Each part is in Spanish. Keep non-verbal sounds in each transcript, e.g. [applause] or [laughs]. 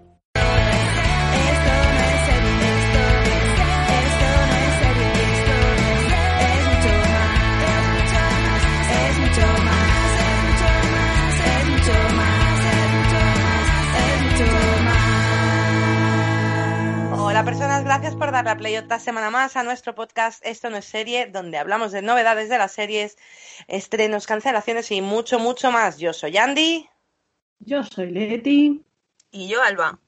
personas, gracias por darle a play otra semana más a nuestro podcast Esto no es serie, donde hablamos de novedades de las series, estrenos, cancelaciones y mucho, mucho más. Yo soy Andy. Yo soy Leti. Y yo, Alba.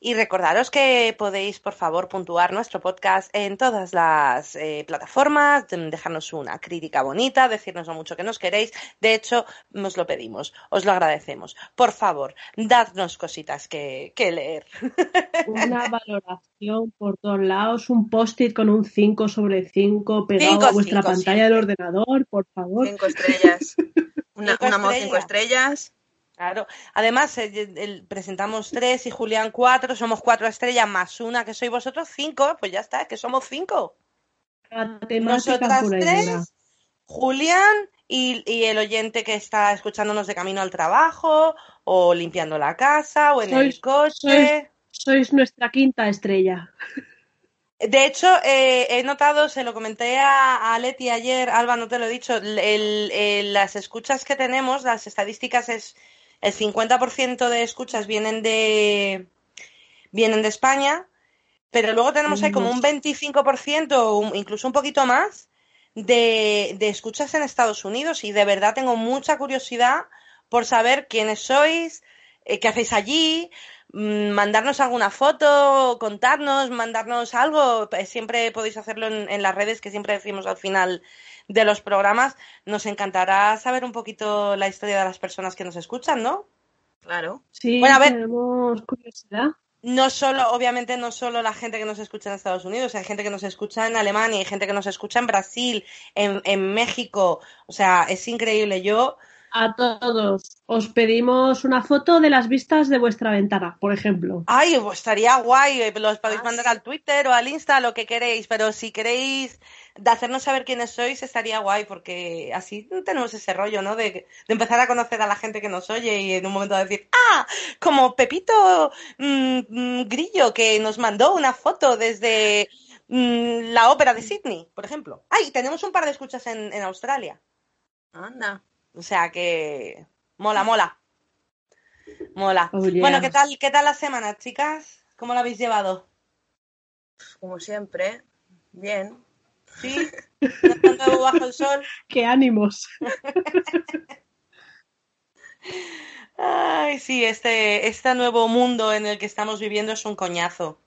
Y recordaros que podéis, por favor, puntuar nuestro podcast en todas las eh, plataformas, dejarnos una crítica bonita, decirnos lo mucho que nos queréis. De hecho, os lo pedimos, os lo agradecemos. Por favor, dadnos cositas que, que leer. [laughs] Una valoración por todos lados, un post-it con un 5 sobre 5 pegado Cinco, a vuestra cinco, pantalla del ordenador, por favor. Cinco estrellas. [laughs] Una, estrellas. cinco estrellas. Claro. Además, eh, el- presentamos tres y Julián cuatro, somos cuatro estrellas más una que sois vosotros cinco, pues ya está, es que somos cinco. Nosotras tres, Julián y, y el oyente que está escuchándonos de camino al trabajo, o limpiando la casa, o en el coche. Sois nuestra quinta estrella. De hecho, eh, he notado, se lo comenté a, a Leti ayer, Alba, no te lo he dicho, el- el- el- las escuchas que tenemos, las estadísticas es el 50% de escuchas vienen de vienen de España, pero luego tenemos ahí como un 25% o un- incluso un poquito más de, de escuchas en Estados Unidos y de verdad tengo mucha curiosidad por saber quiénes sois, eh, qué hacéis allí, mm, mandarnos alguna foto, contarnos, mandarnos algo. Siempre podéis hacerlo en, en las redes que siempre decimos al final de los programas. Nos encantará saber un poquito la historia de las personas que nos escuchan, ¿no? Claro. Sí, Bueno, a ver. tenemos curiosidad. No solo, obviamente, no solo la gente que nos escucha en Estados Unidos, hay gente que nos escucha en Alemania, hay gente que nos escucha en Brasil, en, en México. O sea, es increíble. Yo, A todos os pedimos una foto de las vistas de vuestra ventana, por ejemplo. ay, pues estaría guay. eh, Los podéis Ah, mandar sí. al Twitter o al Insta, lo que queréis, pero si queréis de hacernos saber quiénes sois, estaría guay, porque así tenemos ese rollo, ¿no? De, de empezar a conocer a la gente que nos oye y en un momento decir, ah, como Pepito mm, mm, Grillo, que nos mandó una foto desde mm, la ópera de Sydney, por ejemplo. Ay, tenemos un par de escuchas en, en Australia. Anda. O sea que mola, mola. Mola. Oh, yeah. Bueno, ¿qué tal, qué tal la semana, chicas? ¿Cómo la habéis llevado? Como siempre. Bien. ¿Sí? ¿No está nuevo bajo el sol? [laughs] ¡Qué ánimos! [laughs] Ay, sí, este, este nuevo mundo en el que estamos viviendo es un coñazo.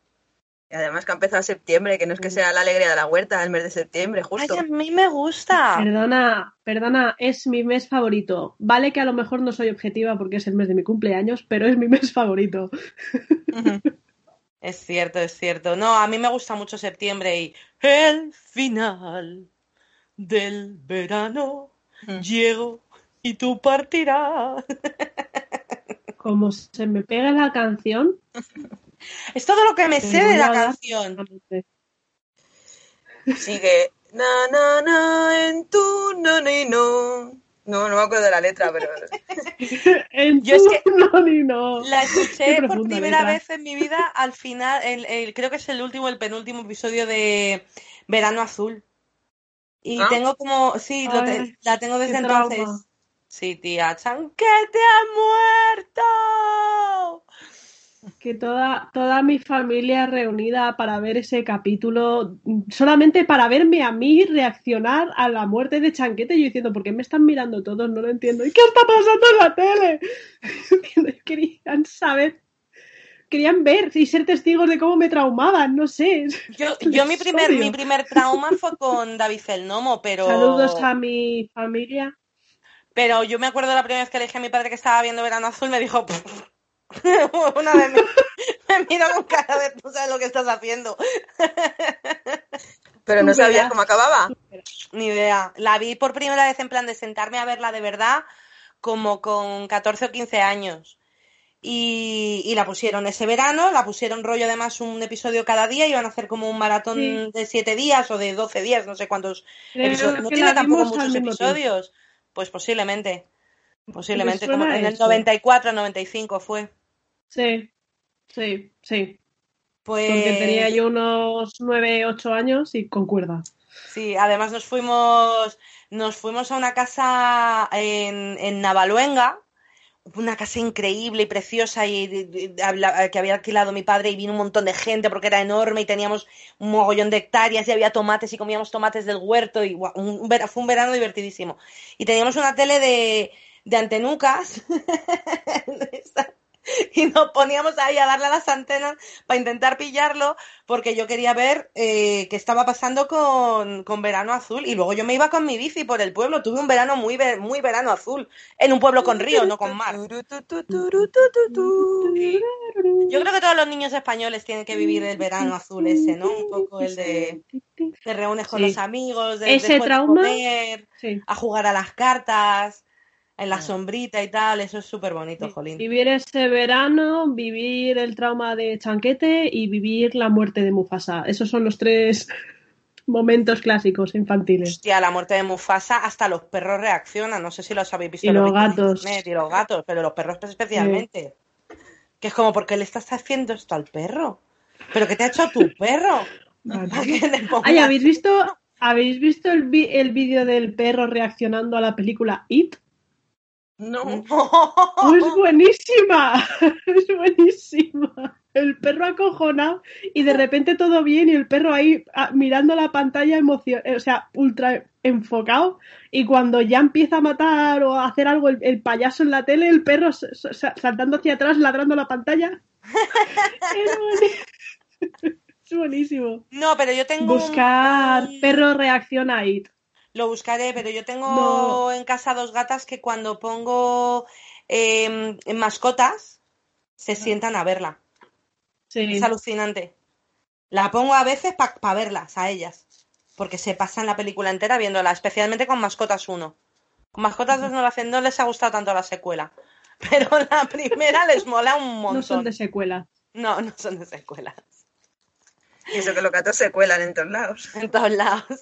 Y además que ha empezado septiembre, que no es que sea la alegría de la huerta el mes de septiembre, Ay, justo. a mí me gusta. Perdona, perdona, es mi mes favorito. Vale que a lo mejor no soy objetiva porque es el mes de mi cumpleaños, pero es mi mes favorito. Es cierto, es cierto. No, a mí me gusta mucho septiembre y el final del verano Mm. llego y tú partirás. Como se me pega la canción, [laughs] [laughs] Es todo lo que me Te sé de la canción. Sigue. Na, na, na, en tu, no, ni, no. No, no me acuerdo de la letra, pero. [laughs] En Yo es tu- que- no, ni no. La escuché por primera letra. vez en mi vida al final, el, el- creo que es el último, el penúltimo episodio de Verano Azul. Y Ah. tengo como, sí, te- la tengo desde entonces. trauma. Sí, tía, Chanquete ha muerto. Que toda, toda mi familia reunida para ver ese capítulo, solamente para verme a mí reaccionar a la muerte de Chanquete, yo diciendo, ¿por qué me están mirando todos? No lo entiendo. ¿Y qué está pasando en la tele? [laughs] Querían saber, querían ver y ser testigos de cómo me traumaban, no sé. Yo, [laughs] yo mi primer, odio. mi primer trauma fue con David el Nomo, pero. Saludos a mi familia. Pero yo me acuerdo la primera vez que le dije a mi padre que estaba viendo Verano Azul, me dijo. [laughs] Una vez me, [laughs] me miro con cara de tú sabes lo que estás haciendo. Pero no sabías cómo acababa. Ni idea. La vi por primera vez en plan de sentarme a verla de verdad, como con 14 o 15 años. Y, y la pusieron ese verano, la pusieron rollo además un episodio cada día, iban a hacer como un maratón Sí. de 7 días o de 12 días, no sé cuántos episodios. No tiene tampoco muchos tiempo. episodios. Pues posiblemente. Posiblemente, suena como en el eso. 94, 95 fue. Sí, sí, sí. Pues Porque tenía yo unos 9, 8 años y concuerda. Sí, además nos fuimos, nos fuimos a una casa en, en Navaluenga, una casa increíble y preciosa y, y- y- habla- que había alquilado mi padre y vino un montón de gente porque era enorme y teníamos un mogollón de hectáreas y había tomates y comíamos tomates del huerto y guau, un, un fue un verano divertidísimo. Y teníamos una tele de, de antenucas [laughs] [laughs] y nos poníamos ahí a darle a las antenas para intentar pillarlo porque yo quería ver eh, qué estaba pasando con, con Verano Azul y luego yo me iba con mi bici por el pueblo. Tuve un verano muy, ve- muy verano azul en un pueblo con río, no con mar. Yo creo que todos los niños españoles tienen que vivir el verano azul ese, ¿no? Un poco el de te reúnes con Sí. los amigos, de, Ese después de trauma- comer, Sí. a jugar a las cartas, en la sombrita y tal, eso es súper bonito, jolín. Vivir ese verano, vivir el trauma de Chanquete y vivir la muerte de Mufasa. Esos son los tres [laughs] momentos clásicos infantiles. Hostia, la muerte de Mufasa, hasta los perros reaccionan. No sé si los habéis visto Y los gatos. internet, y los gatos, pero los perros especialmente. Que es como, ¿por qué le estás haciendo esto al perro? ¿Pero qué te ha hecho tu perro? ¿Para [laughs] que le pongas- Ay, ¿habéis visto, ¿habéis visto el, vi- el vídeo del perro reaccionando a la película It? No. ¡Oh, [laughs] es buenísima! [laughs] Es buenísima. El perro acojonado y de repente todo bien y el perro ahí ah, mirando la pantalla emoción, o sea, ultra enfocado y cuando ya empieza a matar o a hacer algo el, el payaso en la tele, el perro saltando hacia atrás, ladrando la pantalla. [laughs] Es buenísimo. No, pero yo tengo. Buscar un- perro reacciona a It. Lo buscaré, pero yo tengo No. en casa dos gatas que cuando pongo em, mascotas se sientan a verla. Sí. Es alucinante. La pongo a veces para verlas, a ellas. Porque se pasan la película entera viéndola, especialmente con Mascotas 1. Con Mascotas 2 no, hacen, no les ha gustado tanto la secuela. [laughs] Pero la primera les mola un montón. No son de secuela. No, no son de secuelas. Y eso que los gatos se cuelan en todos lados. En todos lados.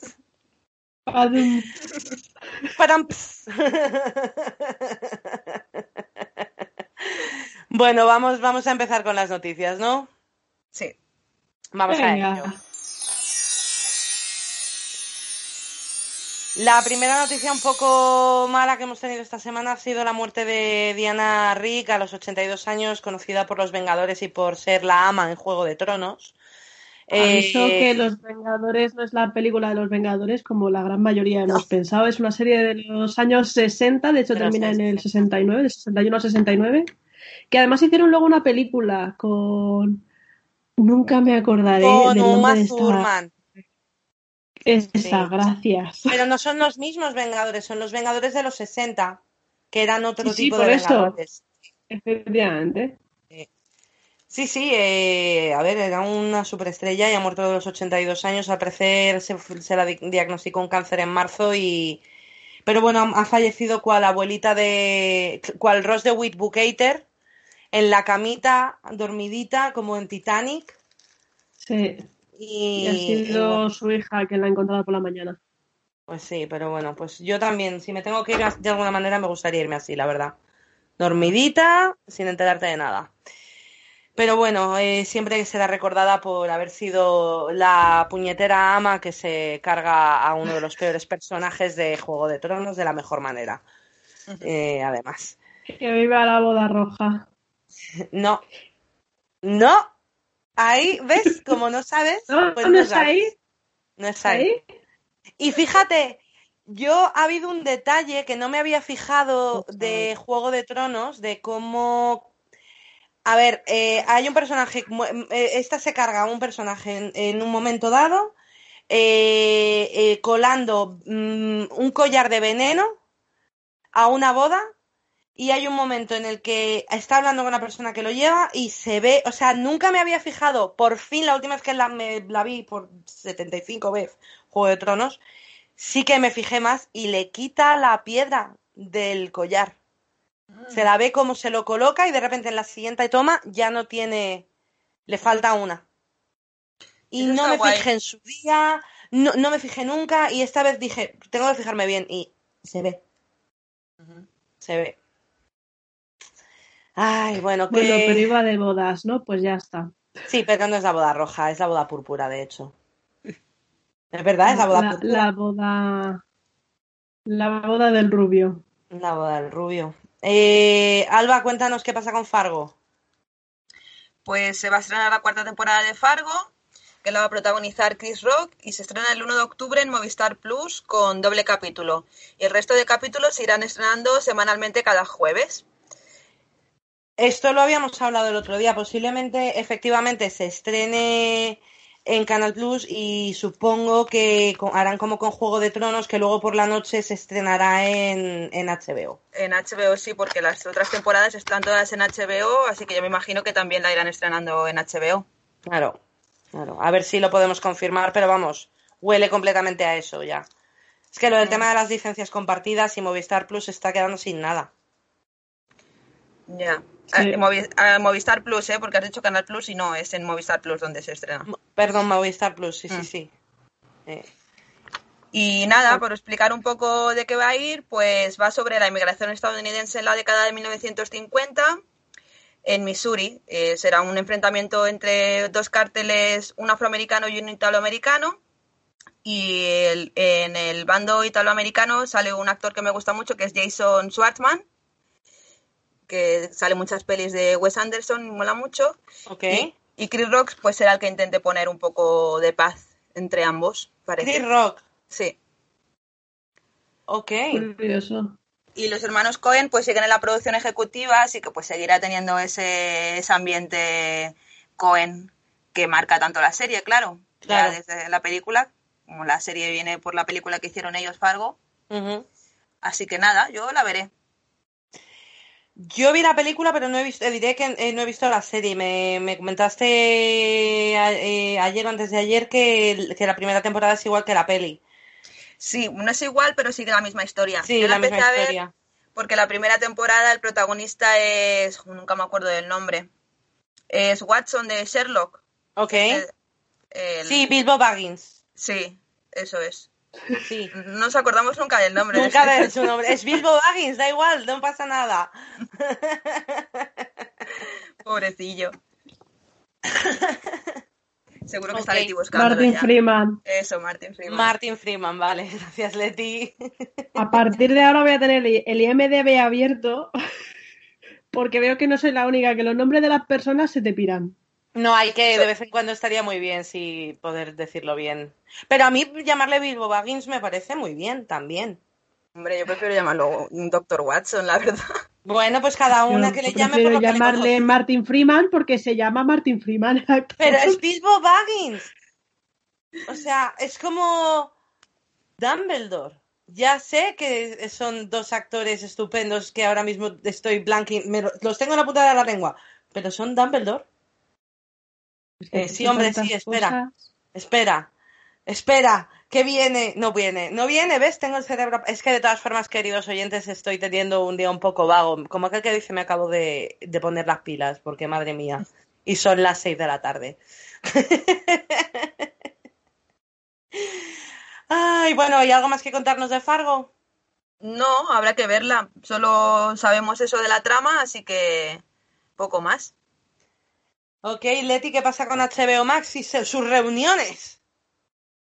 Bueno, vamos, vamos a empezar con las noticias, ¿no? Sí. Vamos a ello. La primera noticia un poco mala que hemos tenido esta semana ha sido la muerte de Diana Rick a los 82 años, conocida por los Vengadores y por ser la ama en Juego de Tronos. Aviso Eh, que Los Vengadores no es la película de los Vengadores como la gran mayoría hemos pensado. Es una serie de los años 60, de hecho termina en el 60. 69, de 61 a 69. Que además hicieron luego una película con. Nunca me acordaré con del nombre de esta. Esa, Sí. gracias. Pero no son los mismos Vengadores, son los Vengadores de los 60, que eran otro Sí, sí, tipo por de eso. Vengadores. Efectivamente. Sí, sí, eh, a ver, era una superestrella y ha muerto a los 82 años. Al parecer se, se la di- diagnosticó un cáncer en marzo y... Pero bueno, ha fallecido cual abuelita de... cual Ross de Whitbucater, en la camita, dormidita, como en Titanic. Sí. Y, Y ha y sido bueno, su hija que la ha encontrado por la mañana. pues sí, pero bueno, pues yo también, si me tengo que ir de alguna manera, me gustaría irme así, la verdad. Dormidita, sin enterarte de nada. Pero bueno, eh, siempre será recordada por haber sido la puñetera ama que se carga a uno de los [laughs] peores personajes de Juego de Tronos de la mejor manera. Eh, además. Que viva la boda roja. [laughs] No. No. Ahí, ¿ves? Como no sabes, [laughs] No, pues no no está sabes. ahí. No está ahí. ¿Ahí? Y fíjate, yo ha habido un detalle que no me había fijado de Juego de Tronos, de cómo... A ver, eh, hay un personaje, eh, esta se carga a un personaje en, un momento dado, eh, eh, colando mm, un collar de veneno a una boda y hay un momento en el que está hablando con una persona que lo lleva y se ve, o sea, nunca me había fijado, por fin la última vez que la, me, la vi por 75 veces, Juego de Tronos, sí que me fijé más y le quita la piedra del collar. Se la ve como se lo coloca y de repente en la siguiente toma ya no tiene, le falta una. Y Eso no me guay. fijé en su día, no, no me fijé nunca y esta vez dije, tengo que fijarme bien y se ve, se ve. Ay, bueno, que... Bueno, pero iba de bodas, ¿no? Pues ya está. Sí, pero no es la boda roja, es la boda púrpura, de hecho. Es verdad, es la boda La, púrpura. la boda. La boda del rubio. La boda del rubio. Eh, Alba, cuéntanos qué pasa con Fargo. Pues se va a estrenar la cuarta temporada de Fargo, que la va a protagonizar Chris Rock y se estrena el 1 de octubre en Movistar Plus con doble capítulo. Y el resto de capítulos se irán estrenando semanalmente cada jueves. Esto lo habíamos hablado el otro día. Posiblemente, efectivamente, se estrene en Canal Plus y supongo que harán como con Juego de Tronos, que luego por la noche se estrenará en, en HBO. En HBO sí, porque las otras temporadas están todas en HBO, así que yo me imagino que también la irán estrenando en HBO. Claro, claro. A ver si lo podemos confirmar, pero vamos, huele completamente a eso ya. Es que lo del tema de las licencias compartidas y Movistar Plus está quedando sin nada. Ya. Sí. Eh, Movi- Movistar Plus, ¿eh? Porque has dicho Canal Plus y no, es en Movistar Plus donde se estrena. Perdón, Movistar Plus, sí, sí, Mm. sí. Eh, Y nada, por explicar un poco de qué va a ir, pues va sobre la inmigración estadounidense en la década de 1950 en Missouri. Eh, será un enfrentamiento entre dos cárteles, un afroamericano y un italoamericano. Y el- en el bando italoamericano sale un actor que me gusta mucho, que es Jason Schwartzman, que sale muchas pelis de Wes Anderson, y mola mucho. ok. Y, y Chris Rock pues será el que intente poner un poco de paz entre ambos, parece. Chris Rock, Sí. ok. Curioso. Y los hermanos Cohen pues siguen en la producción ejecutiva, así que pues seguirá teniendo ese, ese ambiente Cohen que marca tanto la serie, claro. Claro. Ya desde la película, como la serie viene por la película que hicieron ellos Fargo. Así que nada, yo la veré. Yo vi la película, pero no he visto, diré que eh, no he visto la serie. Me, me comentaste a- eh, ayer o antes de ayer que, la primera temporada es igual que la peli. Sí, no es igual, pero sigue la misma historia. Sí, Yo la empecé misma a ver historia. porque la primera temporada el protagonista es, nunca me acuerdo del nombre, es Watson de Sherlock. Ok. El- el- Sí, Bilbo Baggins. sí, eso es. Sí. No nos acordamos nunca del nombre. Nunca de su nombre. Es Bilbo Baggins, da igual, no pasa nada. [laughs] Pobrecillo. Seguro que está. Leti buscándolo Martin ya. Freeman. Eso, Martin Freeman. Martin Freeman, vale, [laughs] gracias Leti. A partir de ahora voy a tener el el IMDB abierto [laughs] porque veo que no soy la única, que los nombres de las personas se te piran. No, hay que, de vez en cuando estaría muy bien si poder decirlo bien. Pero a mí llamarle Bilbo Baggins me parece muy bien también. Hombre, yo prefiero llamarlo Doctor Watson, la verdad. Bueno, pues cada una Yo que le llame por que le llamarle. Martin Freeman porque se llama Martin Freeman. [laughs] Pero es Bilbo Baggins. O sea, es como Dumbledore. Ya sé que son dos actores estupendos que ahora mismo estoy blanking, los tengo en la punta de la lengua, pero son Dumbledore. Eh, sí, hombre, sí, espera. cosas. Espera, espera, que viene, no viene, no viene, ¿ves? Tengo el cerebro. Es que de todas formas, queridos oyentes, estoy teniendo un día un poco vago. Como aquel que dice, me acabo de, de poner las pilas, porque madre mía. Y son las seis de la tarde. [laughs] Ay, bueno, ¿hay algo más que contarnos de Fargo? No, habrá que verla. Solo sabemos eso de la trama, así que poco más. Ok, Leti, ¿qué pasa con HBO Max y sus reuniones?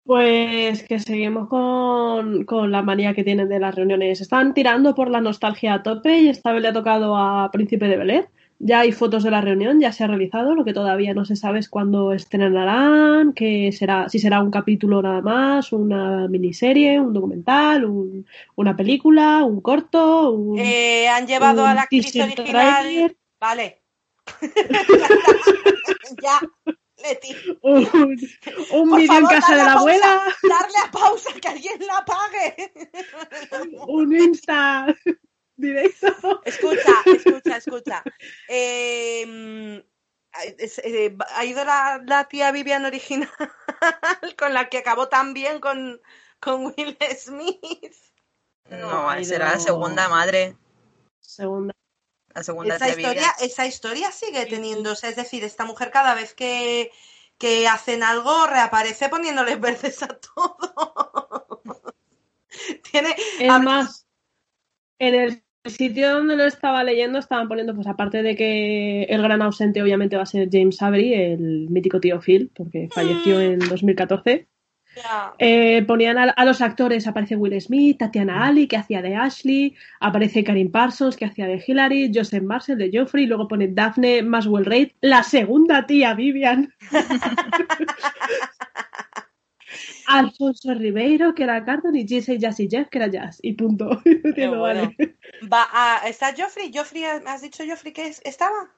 Pues que seguimos con, con la manía que tienen de las reuniones. Están tirando por la nostalgia a tope y esta vez le ha tocado a Príncipe de Bel Air. Ya hay fotos de la reunión, ya se ha realizado, lo que todavía no se sabe es cuándo estrenarán, que será, si será un capítulo nada más, una miniserie, un documental, un- una película, un corto, un, Eh, han llevado a un la actriz original. trailer. Vale. [laughs] ya, Leti. un, un vídeo en casa de la pausa, abuela, Darle a pausa, que alguien la pague. [laughs] un Insta directo. Escucha, escucha, escucha. Eh, eh, ha ido la, la, tía Vivian original [laughs] con la que acabó tan bien con, con Will Smith. No, no será la segunda madre. Segunda. La segunda esa historia, esa historia sigue teniéndose, es decir, esta mujer cada vez que, que hacen algo reaparece poniéndoles [laughs] verdes a todo. [laughs] Tiene. Es más, en el sitio donde lo estaba leyendo estaban poniendo, pues aparte de que el gran ausente obviamente va a ser James Avery, el mítico tío Phil, porque falleció en 2014. Eh, ponían a, los actores, aparece Will Smith, Tatiana Ali, que hacía de Ashley, aparece Karim Parsons, que hacía de Hillary, Joseph Marcel, de Geoffrey, luego pone Daphne Maswell Reid, la segunda tía Vivian. [laughs] Alfonso Ribeiro, que era Carton, y Jesse Jazzy Jeff, que era Jazz. Y punto. [laughs] Va a, ¿Está Joffrey? ¿Joffrey? ¿Has dicho Joffrey que estaba?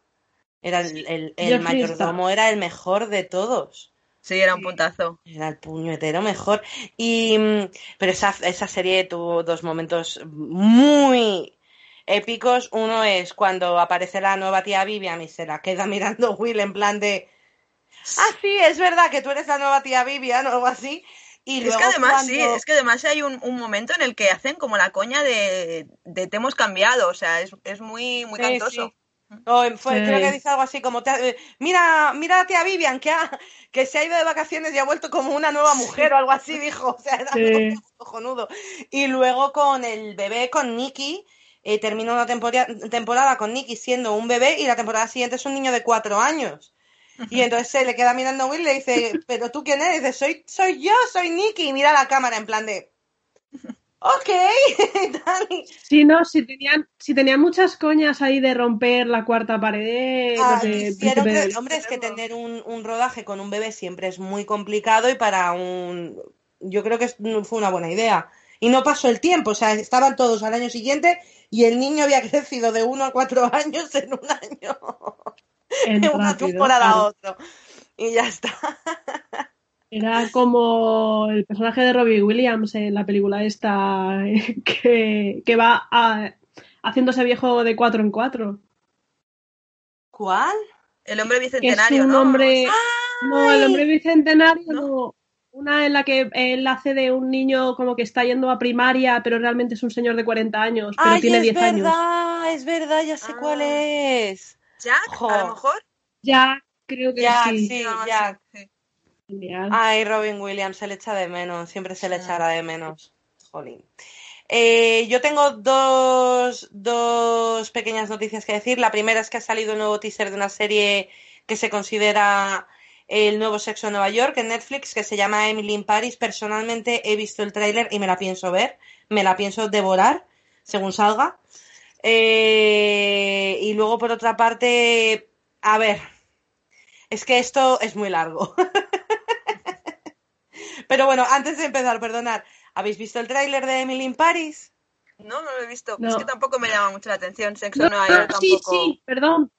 Era el, el, mayordomo, era el mejor de todos. Sí, era un puntazo. Era el puñetero mejor. Y, mm, pero esa, esa serie tuvo dos momentos muy épicos. Uno es cuando aparece la nueva tía Vivian y se la queda mirando [laughs] Will en plan de ah, sí, es verdad que tú eres la nueva tía Vivian o algo así. Y es que además, sí, es que además hay un, momento en el que hacen como la coña de, de te hemos cambiado, o sea, es, es muy, muy cantoso. Creo que dice algo así como, eh, mira, mira a tía Vivian que, que se ha ido de vacaciones y ha vuelto como una nueva mujer o algo así, dijo. [laughs] O sea, era algo cojonudo. Y luego con el bebé, con Nicky, eh, termina una temporada, temporada con Nicky siendo un bebé y la temporada siguiente es un niño de cuatro años. Y entonces se le queda mirando a Will y le dice, ¿pero tú quién eres? dice, soy, soy yo, soy Nicky. Y mira la cámara en plan de, ok. [laughs] sí, no, si tenían, si tenían muchas coñas ahí de romper la cuarta pared. hombre, es que tener un, un rodaje con un bebé siempre es muy complicado y para un... Yo creo que fue una buena idea. Y no pasó el tiempo, o sea, estaban todos al año siguiente y el niño había [laughs] crecido de uno a cuatro años en un año [laughs] de una temporada a otro. Y ya está. Era como el personaje de Robbie Williams en la película esta [laughs] que, que va haciéndose viejo de cuatro en cuatro. ¿Cuál? El hombre bicentenario, es un Hombre... No, el hombre bicentenario no. Una en la que él hace de un niño como que está yendo a primaria, pero realmente es un señor de 40 años, pero tiene 10 años. Es verdad, es verdad, ya sé cuál ah. es. Jack, a lo mejor. Ya, creo que sí. sí Jack. Ay, Robin Williams se le echa de menos, siempre se le echará de menos. Jolín. Eh, yo tengo dos, dos pequeñas noticias que decir. La primera es que ha salido un nuevo teaser de una serie que se considera el nuevo sexo en Nueva York en Netflix, que se llama Emily in Paris. Personalmente he visto el tráiler y me la pienso ver, me la pienso devorar según salga. Eh, y luego, por otra parte, a ver, es que esto es muy largo. [laughs] Pero bueno, antes de empezar, perdonad, ¿habéis visto el tráiler de Emily in Paris? No, no lo he visto. Es que tampoco me llama mucho la atención. Sexo no, Nueva York tampoco. Sí, sí, perdón.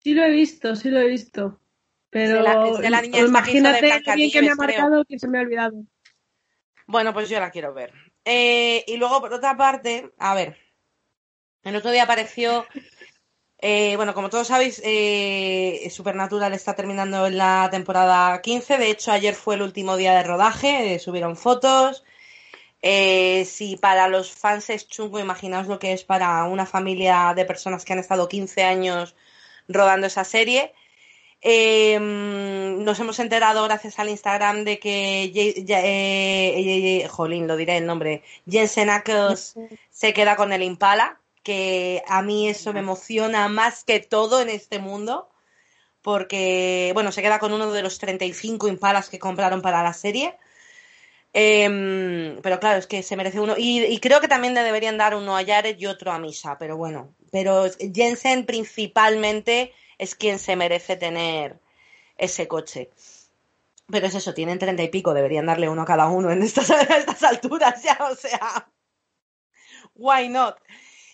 Sí lo he visto, sí lo he visto. Pero imagínate bien que me ha marcado que se me ha olvidado. Bueno, pues yo la quiero ver. Eh, y luego, por otra parte, a ver, el otro día apareció, eh, bueno, como todos sabéis, eh, Supernatural está terminando en la temporada 15. De hecho, ayer fue el último día de rodaje, eh, subieron fotos. si para los fans es chungo, imaginaos lo que es para una familia de personas que han estado 15 años rodando esa serie. nos hemos enterado gracias al Instagram de que, jolín, lo diré el nombre, Jensen Ackles se queda con el Impala, que a mí eso me emociona más que todo en este mundo, porque, bueno, se queda con uno de los 35 impalas que compraron para la serie. Em, pero claro, es que se merece uno. Y, creo que también le deberían dar uno a Jared y otro a Misa, pero bueno. Pero Jensen principalmente es quien se merece tener ese coche. Pero es eso, tienen treinta y pico, deberían darle uno a cada uno en estas, [laughs] alturas ya, o sea. Why not?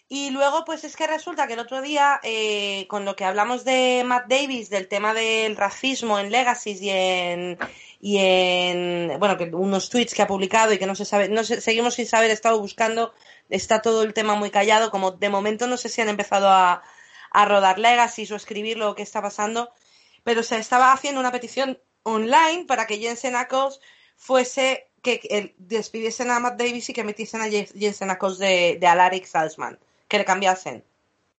Y luego, pues es que resulta que el otro día, eh, con lo que hablamos de Matt Davis, del tema del racismo en Legacy y en, y en, bueno, que unos tweets que ha publicado y que no se sabe, no sé, seguimos sin saber, he estado buscando, está todo el tema muy callado, como de momento no sé si han empezado a, a rodar Legacy o escribir lo que está pasando, pero se estaba haciendo una petición online para que Jensen Ackles fuese que despidiesen a Matt Davis y que metiesen a Jensen Ackles de, de Alaric Salzman que le cambiasen.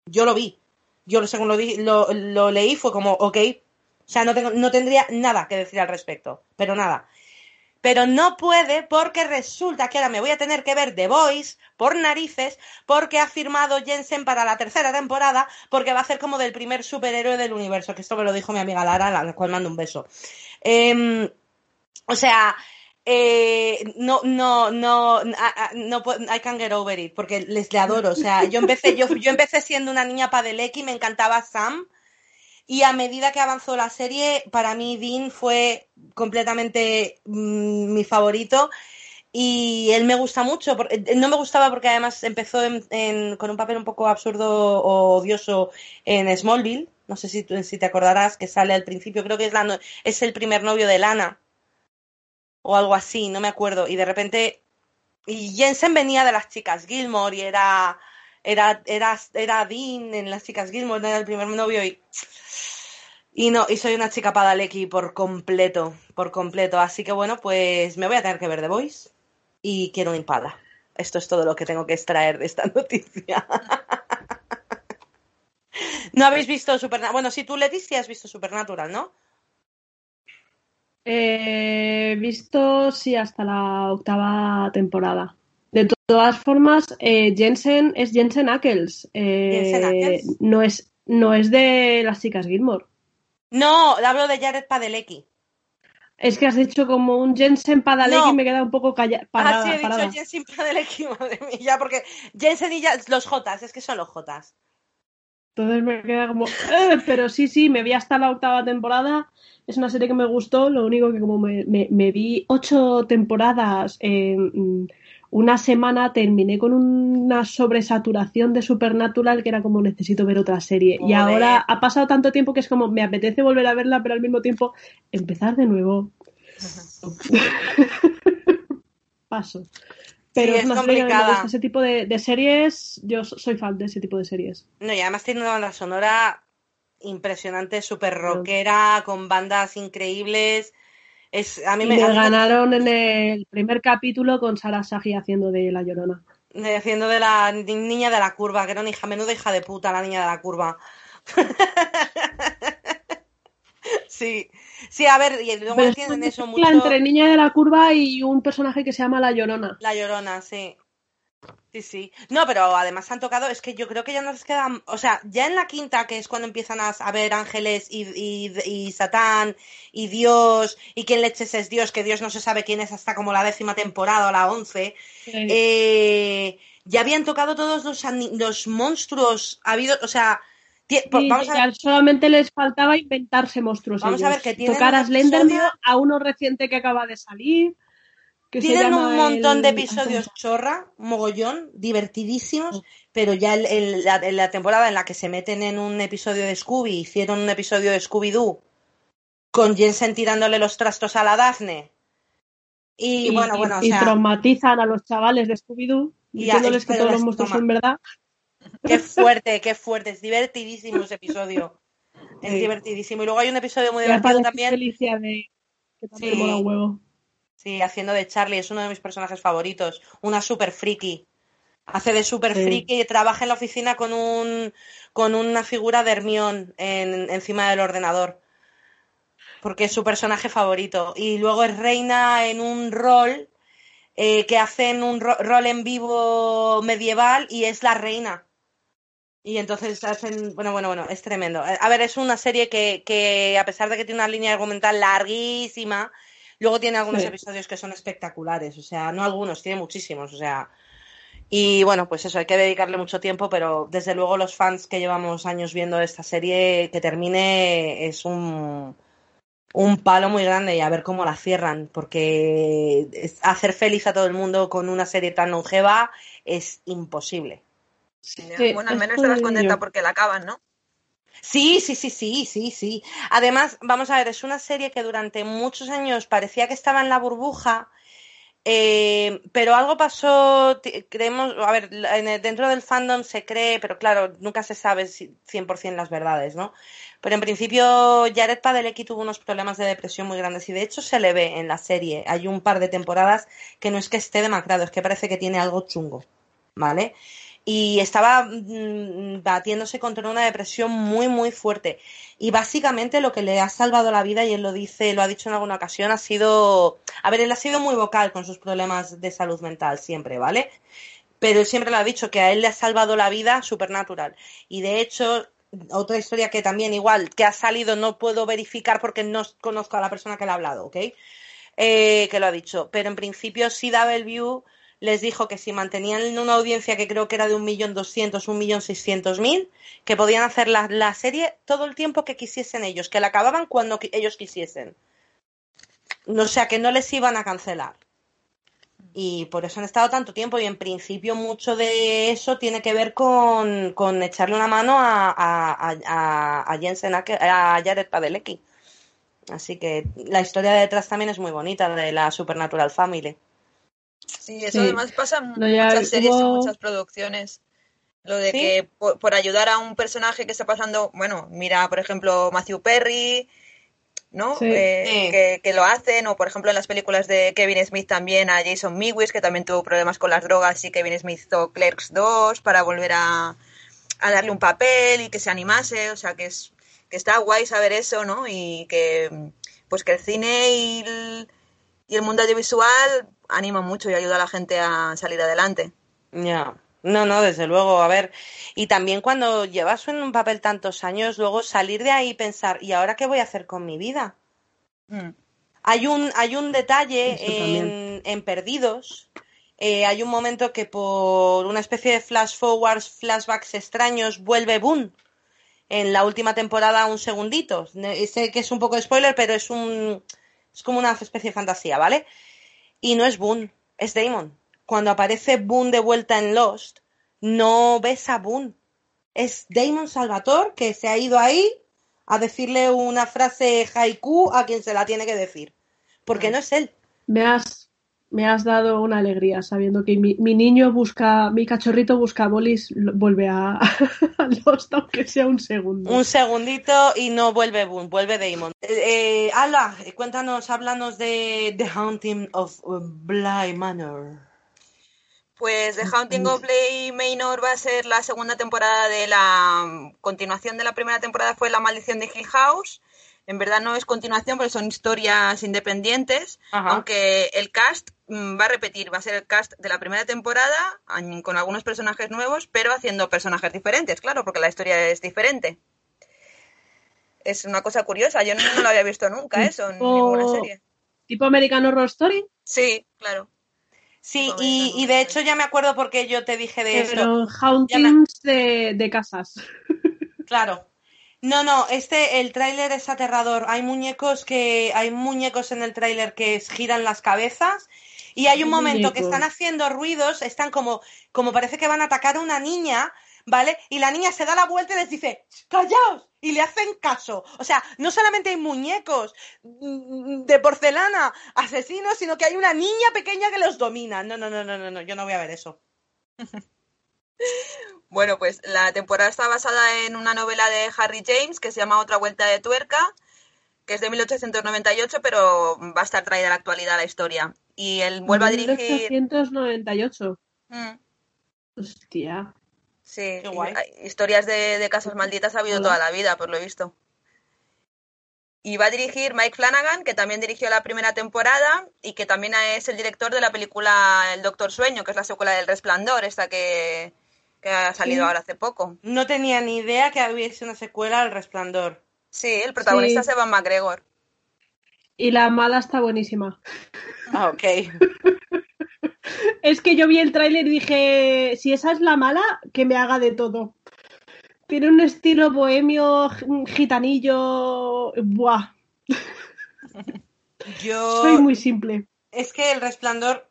Yo lo vi. Yo según lo, lo, leí fue como, ok. O sea, no, tengo, no tendría nada que decir al respecto. Pero nada. Pero no puede porque resulta que ahora me voy a tener que ver The Voice por narices porque ha firmado Jensen para la tercera temporada porque va a ser como del primer superhéroe del universo. Que esto me lo dijo mi amiga Lara, a la cual mando un beso. Em, o sea, eh, no, no, no, no, I can't get over it, porque les le adoro. O sea, yo empecé, yo, yo empecé siendo una niña padeleki, me encantaba Sam, y a medida que avanzó la serie, para mí Dean fue completamente mm, mi favorito. Y él me gusta mucho, eh, no me gustaba porque además empezó con un papel un poco absurdo o odioso en Smallville. No sé si, si te acordarás que sale al principio, creo que es, la, es el primer novio de Lana o algo así, no me acuerdo. Y de repente, y Jensen venía de las chicas Gilmore y era, era, era, era Dean en las chicas Gilmore, era el primer novio y, y no, y soy una chica padaleki por completo, por completo. Así que bueno, pues me voy a tener que ver The Voice y quiero un impada. Esto es todo lo que tengo que extraer de esta [laughs] noticia. ¿No habéis visto Supernatural? Bueno, si tú, Leticia, has visto Supernatural, ¿no? He visto, sí, hasta la octava temporada. De todas formas, eh, Jensen es Jensen Ackles. Eh, no, es, no es de las chicas Gilmore. No, hablo de Jared Padalecki. Es que has dicho como un Jensen Padalecki y me queda un poco callada. Ah, sí, he dicho Jensen Padalecki, [laughs] madre mía, porque Jensen y ya, los Jotas, es que son los Jotas. Entonces me queda como. Eh", pero sí, sí, me vi hasta la octava temporada es una serie que me gustó, lo único que como me, me, vi ocho temporadas en una semana, terminé con una sobresaturación de Supernatural que era como necesito ver otra serie. Y ahora ha pasado tanto tiempo que es como me apetece volver a verla, pero al mismo tiempo empezar de nuevo. [laughs] Paso. Pero es, una serie ese tipo de, de, series. Yo soy fan de ese tipo de series. No, y además tiene una banda sonora impresionante, súper rockera, con bandas increíbles. Es, a mí me, ganaron en el primer capítulo con Sara Sagi haciendo de la llorona. Haciendo de la niña de la curva, que era una hija menuda hija de puta, la niña de la curva. [laughs] sí, sí, a ver, y luego entienden eso mucho. Entre niña de la curva y un personaje que se llama La Llorona. La Llorona, sí. Sí, sí. No, pero además han tocado, es que yo creo que ya nos quedan, o sea, ya en la quinta, que es cuando empiezan a, ver ángeles y, y, Satán y Dios y quién leches es Dios, que Dios no se sabe quién es hasta como la décima temporada o la once, eh, ya habían tocado todos los, los monstruos, ha habido, o sea, vamos a ver. solamente les faltaba inventarse monstruos. Vamos a ver que tienen tocar a Slenderman, a uno reciente que acaba de salir. Tienen un montón de episodios chorra, mogollón, divertidísimos, pero ya en la, temporada en la que se meten en un episodio de Scooby, hicieron un episodio de Scooby-Doo con Jensen tirándole los trastos a la Daphne. Y, bueno, bueno, y traumatizan a los chavales de Scooby-Doo diciéndoles que todos los monstruos son verdad. Qué fuerte, qué fuerte, es divertidísimo ese episodio. [laughs] Es divertidísimo. Y luego hay un episodio muy divertido también. de que también mola huevo. Sí, haciendo de Charlie, es uno de mis personajes favoritos. Una super friki. Hace de super friki y trabaja en la oficina con un con una figura de Hermión en, encima del ordenador. Porque es su personaje favorito. Y luego es reina en un rol eh, que hacen un rol en vivo medieval y es la reina. Y entonces hacen, bueno, bueno, bueno, es tremendo. A ver, es una serie que, que a pesar de que tiene una línea argumental larguísima, Luego tiene algunos episodios que son espectaculares, o sea, no algunos, tiene muchísimos, o sea. Y bueno, pues eso, hay que dedicarle mucho tiempo, pero desde luego los fans que llevamos años viendo esta serie, que termine es un, un palo muy grande y a ver cómo la cierran, porque hacer feliz a todo el mundo con una serie tan longeva es imposible. Sí, bueno, al menos estarás contenta porque la acaban, ¿no? Sí, sí, sí, sí, sí, sí. Además, vamos a ver, es una serie que durante muchos años parecía que estaba en la burbuja, eh, pero algo pasó, creemos, a ver, dentro del fandom se cree, pero claro, nunca se sabe si- 100% las verdades, ¿no? Pero en principio Jared Padalecki tuvo unos problemas de depresión muy grandes y de hecho se le ve en la serie. Hay un par de temporadas que no es que esté demacrado, es que parece que tiene algo chungo, ¿vale? Y estaba mm, batiéndose contra una depresión muy, muy fuerte. Y básicamente lo que le ha salvado la vida, y él lo dice, lo ha dicho en alguna ocasión, ha sido, a ver, él ha sido muy vocal con sus problemas de salud mental siempre, ¿vale? Pero él siempre lo ha dicho, que a él le ha salvado la vida Supernatural. Y de hecho, otra historia que también igual, que ha salido, no puedo verificar porque no conozco a la persona que le ha hablado, ¿ok? Eh, que lo ha dicho. Pero en principio sí View les dijo que si mantenían una audiencia que creo que era de un millón doscientos, un millón seiscientos mil, que podían hacer la, la serie todo el tiempo que quisiesen ellos, que la acababan cuando ellos quisiesen. O sea, que no les iban a cancelar. Y por eso han estado tanto tiempo y en principio mucho de eso tiene que ver con, con echarle una mano a, a, Jensen a Jared Padalecki. Así que la historia de detrás también es muy bonita de la Supernatural Family. Sí, eso Sí. además pasa en No, muchas series y muchas producciones. Lo de ¿Sí? que por, por ayudar a un personaje que está pasando, bueno, mira, por ejemplo, Matthew Perry, ¿no? Sí. Eh, Sí. Que, que lo hacen, o por ejemplo en las películas de Kevin Smith también a Jason Mewes, que también tuvo problemas con las drogas y Kevin Smith hizo Clerks 2 para volver a, a darle un papel y que se animase, o sea que es que está guay saber eso, ¿no? Y que pues que el cine y el, y el mundo audiovisual anima mucho y ayuda a la gente a salir adelante. Ya. No, no, desde luego. A ver, y también cuando llevas en un papel tantos años, luego salir de ahí y pensar, ¿y ahora qué voy a hacer con mi vida? Mm. Hay un, hay un detalle en, en Perdidos. eh, hay un momento que por una especie de flash forwards, flashbacks extraños, vuelve Boone en la última temporada un segundito. Sé que es un poco de spoiler, pero es un es como una especie de fantasía, ¿vale? Y no es Boone, es Damon. Cuando aparece Boone de vuelta en Lost, no ves a Boone. Es Damon Salvator que se ha ido ahí a decirle una frase haiku a quien se la tiene que decir. Porque no es él. Me has, me has dado una alegría sabiendo que mi, mi niño busca, mi cachorrito busca bolis, vuelve a, [laughs] a Lost, aunque sea un segundo. Un segundito y no vuelve Boone, vuelve Damon. Eh, eh, Ala, cuéntanos, háblanos de The Haunting of uh, Bly Manor. Pues The Haunting of Bly Manor va a ser la segunda temporada de la continuación de la primera temporada fue La maldición de Hill House. En verdad no es continuación, porque son historias independientes, Ajá. aunque el cast mm, va a repetir, va a ser el cast de la primera temporada con algunos personajes nuevos, pero haciendo personajes diferentes, claro, porque la historia es diferente. Es una cosa curiosa, yo no, no lo había visto nunca eso en Tipo- ninguna serie. ¿Tipo American Horror Story? Sí, claro. Sí, y, de hecho ya me acuerdo porque yo te dije de esto. Pero Hauntings de, de casas. Claro. No, no, este, el tráiler es aterrador. Hay muñecos que, hay muñecos en el tráiler que giran las cabezas y hay un momento que están haciendo ruidos, están como, como parece que van a atacar a una niña, ¿vale? Y la niña se da la vuelta y les dice, ¡callaos! Y le hacen caso. O sea, no solamente hay muñecos mm, de porcelana asesinos, sino que hay una niña pequeña que los domina. No, no, no, no, no, no, yo no voy a ver eso. [laughs] Bueno, pues la temporada está basada en una novela de Harry James que se llama Otra Vuelta de Tuerca, que es de 1898, pero va a estar traída a la actualidad la historia. Y él vuelve a dirigir. 1898. Mm, Hostia. sí, Qué guay. historias de, de casas malditas ha habido Hola. toda la vida, por lo visto. Y va a dirigir Mike Flanagan, que también dirigió la primera temporada y que también es el director de la película El Doctor Sueño, que es la secuela del Resplandor, esta que, que ha salido Sí. ahora hace poco. No tenía ni idea que hubiese una secuela al Resplandor. Sí, el protagonista Sí. es Evan McGregor. Y la mala está buenísima. Ah, ok. [laughs] Es que yo vi el tráiler y dije, si esa es la mala, que me haga de todo. Tiene un estilo bohemio, gi- gitanillo. Buah, [laughs] Yo soy muy simple. es que el resplandor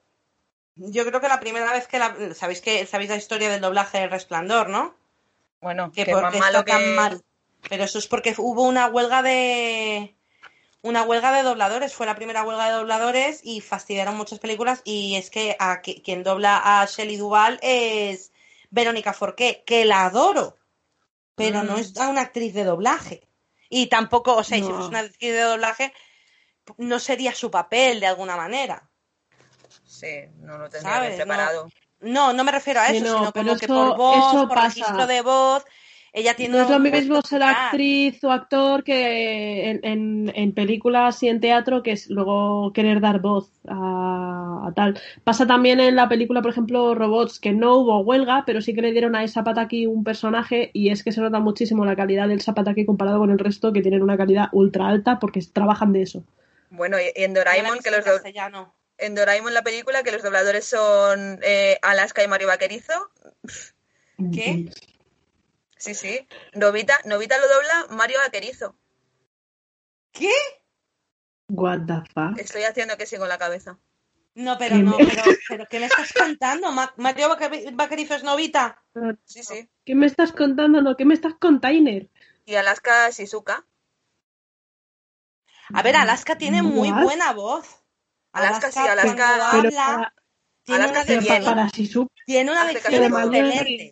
Yo creo que la primera vez que la... Sabéis que sabéis la historia del doblaje del Resplandor, ¿no? Bueno, Que que por más qué malo está tan que... mal. Pero eso es porque hubo una huelga de una huelga de dobladores, fue la primera huelga de dobladores y fastidiaron muchas películas y es que a qui- quien dobla a Shelley Duvall es Verónica Forqué, que la adoro, pero no Mm. es una actriz de doblaje. Y tampoco, o sea, y si No. fuese una actriz de doblaje, no sería su papel de alguna manera. Sí, no lo tendría ¿Sabes? bien No. preparado. No, no me refiero a Sí, eso, no, sino como que eso- por voz, eso por pasa. registro de voz, ella tiene No es lo mismo ser actriz o actor que en, en- en películas y en teatro que es luego querer dar voz a, a tal. Pasa también en la película, por ejemplo, Robots, que no hubo huelga, pero sí que le dieron a Elsa Pataki un personaje y es que se nota muchísimo la calidad del Pataki comparado con el resto que tienen una calidad ultra alta porque trabajan de eso. Bueno, y en Doraemon, que los. En Doraemon la película, que los dobladores son eh, Alaska y Mario Vaquerizo. ¿Qué? Sí, sí. Novita, Novita lo dobla Mario Vaquerizo. ¿Qué? What the fuck? Estoy haciendo que sí con la cabeza. No, pero ¿Qué no, me- pero, pero ¿qué me estás contando? Ma- Mario Vaque- Vaquerizo es novita. Sí, sí. ¿Qué me estás contando? No, ¿qué me estás container? Y Alaska Shizuka. A ver, Alaska tiene muy What? buena voz. Alaska sí, Alaska- habla, para, tiene, Alaska una dicción, para Shizuka, tiene una hace dicción casi todo. excelente.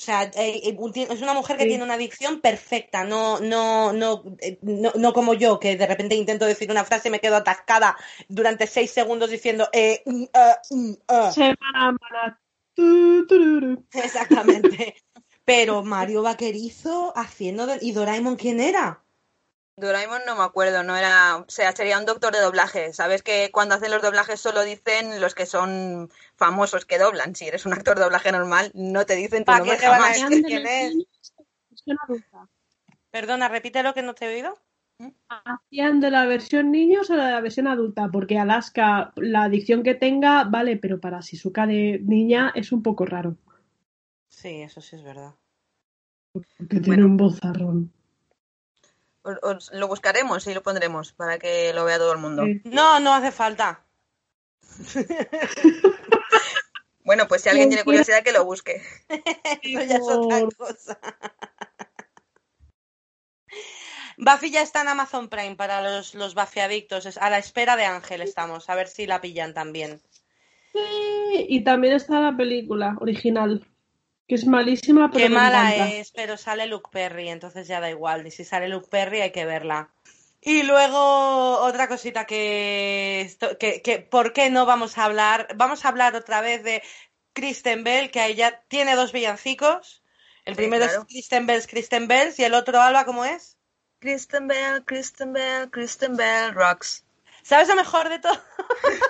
O sea, eh, eh, es una mujer que Sí. tiene una dicción perfecta, no, no, no, eh, no, no como yo, que de repente intento decir una frase y me quedo atascada durante seis segundos diciendo eh, semana. [laughs] Exactamente. Pero Mario Vaquerizo haciendo de... ¿Y Doraemon quién era? Doraemon no me acuerdo, no era, o sea, sería un doctor de doblaje. Sabes que cuando hacen los doblajes solo dicen los que son famosos que doblan. Si eres un actor de doblaje normal, no te dicen tu ¿Pa' nombre qué te van a jamás. quién es? niños versión adulta. Perdona, repite lo que no te he oído. ¿Hacían de la versión niños o de la versión adulta? Porque Alaska, la adicción que tenga, vale, pero para Shizuka de niña es un poco raro. Sí, eso sí es verdad. Porque tiene un vozarrón. Os- lo buscaremos y lo pondremos para que lo vea todo el mundo. No, no hace falta. [laughs] Bueno, pues si alguien tiene curiosidad que lo busque. [laughs] Eso ya es otra cosa. Buffy ya está en Amazon Prime para los, los Buffy adictos. Es a la espera de Ángel estamos, a ver si la pillan también. Sí, Y también está la película original, que es malísima, pero Qué me mala encanta. es, pero sale Luke Perry, entonces ya da igual. Y si sale Luke Perry hay que verla. Y luego otra cosita que, esto- que, que ¿por qué no vamos a hablar? Vamos a hablar otra vez de Kristen Bell, que ella tiene dos villancicos. El Sí, primero claro. es Kristen Bells, Kristen Bells, y el otro, Alba, ¿cómo es? Kristen Bell, Kristen Bell, Kristen Bell, rocks. ¿Sabes lo mejor de todo?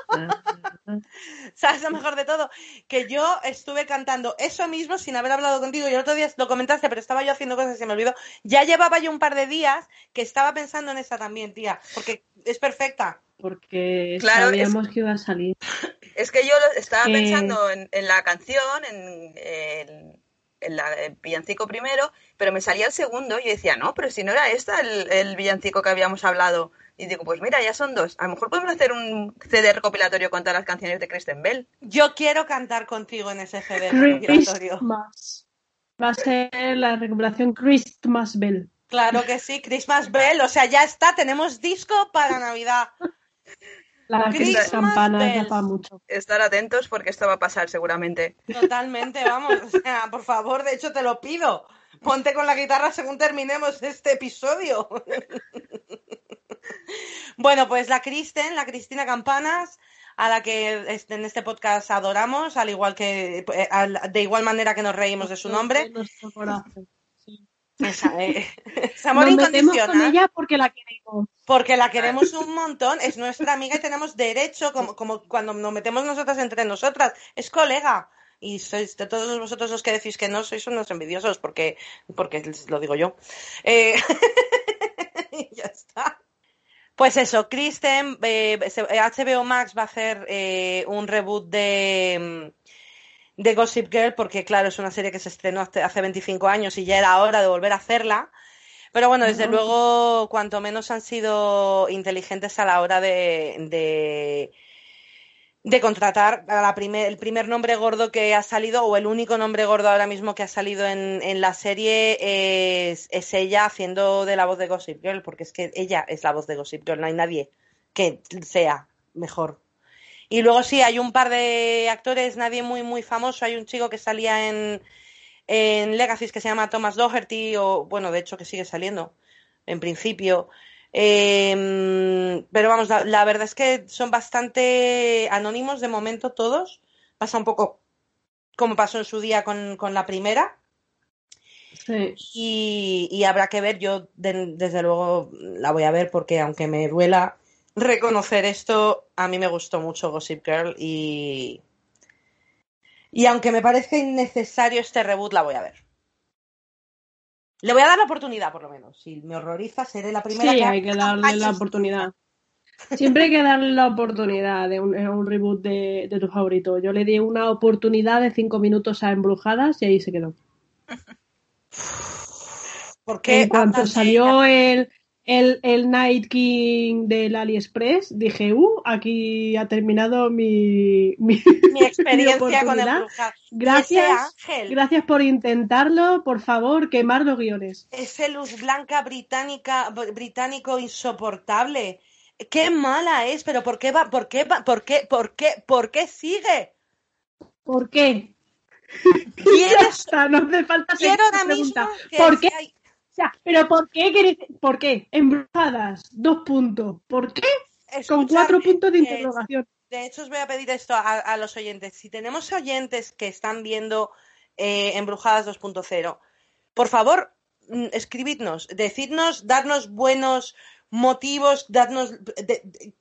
[laughs] ¿Sabes lo mejor de todo? Que yo estuve cantando eso mismo sin haber hablado contigo y el otro día lo comentaste, pero estaba yo haciendo cosas y se me olvidó. Ya llevaba yo un par de días que estaba pensando en esa también, tía, porque es perfecta. Porque Claro, sabíamos que iba a salir. Es que yo lo- estaba pensando en, en la canción, en, en- en la- el villancico primero, pero me salía el segundo y yo decía, no, pero si no era esta el, el villancico que habíamos hablado. Y digo, pues mira, ya son dos. A lo mejor podemos hacer un CD recopilatorio con todas las canciones de Kristen Bell. Yo quiero cantar contigo en ese CD recopilatorio. Christmas. Va a ser la recuperación Christmas Bell. Claro que sí, Christmas Bell, o sea, ya está, tenemos disco para Navidad. La campana ya para mucho. Estar atentos porque esto va a pasar seguramente. Totalmente, vamos, o sea, por favor, de hecho te lo pido. Ponte con la guitarra según terminemos este episodio. Bueno, pues la Kristen, la Cristina Campanas, a la que en este podcast adoramos, al igual que eh, de igual manera que nos reímos de su nombre. Esa, eh, [laughs] es amor Nos metemos con incondicional. ella porque la queremos. Porque la queremos un montón, es nuestra amiga y tenemos derecho, como, como cuando nos metemos nosotras entre nosotras, es colega. Y sois de todos vosotros los que decís que no, sois unos envidiosos, porque, porque lo digo yo. Eh, [laughs] y ya está. Pues eso, Kristen, eh, HBO Max va a hacer eh, un reboot de, mm, de Gossip Girl, porque claro, es una serie que se estrenó hace, hace 25 años y ya era hora de volver a hacerla. Pero bueno, desde luego, cuanto menos han sido inteligentes a la hora de, de, de contratar a la primer, el primer nombre gordo que ha salido, o el único nombre gordo ahora mismo que ha salido en, en la serie es, es, ella haciendo de la voz de Gossip Girl, porque es que ella es la voz de Gossip Girl, no hay nadie que sea mejor. Y luego sí, hay un par de actores, nadie muy, muy famoso, hay un chico que salía en, en Legacy que se llama Thomas Doherty, o bueno, de hecho que sigue saliendo, en principio. Eh, pero vamos, la, la, verdad es que son bastante anónimos de momento todos. Pasa un poco como pasó en su día con, con la primera. Sí. Y, y, habrá que ver, yo de, desde luego la voy a ver porque aunque me duela reconocer esto, a mí me gustó mucho Gossip Girl y, y aunque me parezca innecesario este reboot, la voy a ver. Le voy a dar la oportunidad, por lo menos. Si me horroriza, seré la primera. Sí, que... hay que darle la oportunidad. Siempre hay que darle la oportunidad de un, un reboot de, de, tu favorito. Yo le di una oportunidad de cinco minutos a Embrujadas y ahí se quedó. [laughs] Porque en cuanto salió el, el, el, Night King del AliExpress, dije, uh, aquí ha terminado mi, mi, mi [laughs] experiencia mi con Embrujadas. Gracias, gracias por intentarlo. Por favor, quemar los guiones. Ese luz blanca británica, británico insoportable. Qué mala es, pero ¿por qué va? ¿Por qué va? ¿Por qué? ¿Por qué? ¿Por qué sigue? ¿Por qué? ¿Quieres? [laughs] Está, no hace falta Quiero ahora mismo que ¿Por qué? hay... Sea, pero ¿por qué queréis? ¿Por qué? Embrujadas, dos puntos. ¿Por qué? Con cuatro puntos de interrogación. De hecho, os voy a pedir esto a, a los oyentes. Si tenemos oyentes que están viendo eh, Embrujadas 2.0, por favor, escribidnos, decidnos, darnos buenos motivos, darnos, de, de, de,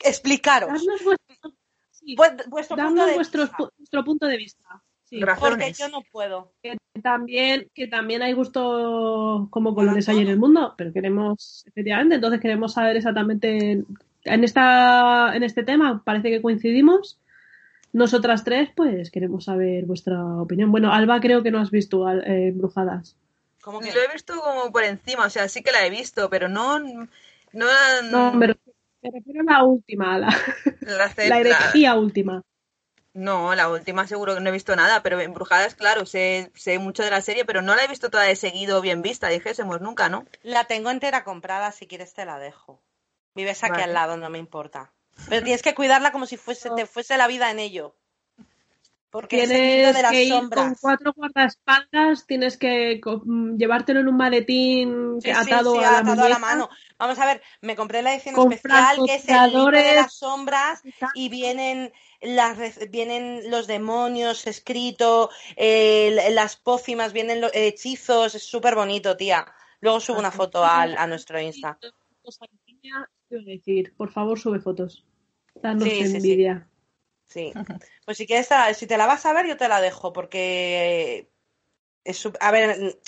explicaros. Darnos vuestro, sí, vuestro darnos punto de vuestro, vista. vuestro punto de vista. Sí, porque yo no puedo. Que también, que también hay gusto como colores hay en el mundo, pero queremos, efectivamente, entonces queremos saber exactamente en esta en este tema parece que coincidimos. Nosotras tres, pues queremos saber vuestra opinión. Bueno, Alba, creo que no has visto eh, Brujadas. ¿Cómo que? Lo he visto como por encima, o sea, sí que la he visto, pero no. No, no me, refiero a la última, la, la, [laughs] la herejía última. No, la última seguro que no he visto nada, pero Embrujadas, claro, sé, sé mucho de la serie, pero no la he visto toda de seguido bien vista, dijésemos nunca, ¿no? La tengo entera comprada, si quieres te la dejo. Vives aquí vale. al lado, no me importa. Pero tienes que cuidarla como si fuese, te fuese la vida en ello. Porque tienes es de las que ir sombras. con cuatro guardaespaldas, tienes que llevártelo en un maletín sí, atado, sí, sí, a, la atado a, la mano. Vamos a ver, me compré la edición con especial que es el libro de las sombras y vienen las, vienen los demonios escrito, eh, las pócimas, vienen los hechizos, es súper bonito, tía. Luego subo una foto a, a nuestro Insta. Decir, por favor, sube fotos. Danos envidia. Sí. Pues si quieres, si te la vas a ver, yo te la dejo, porque es a ver,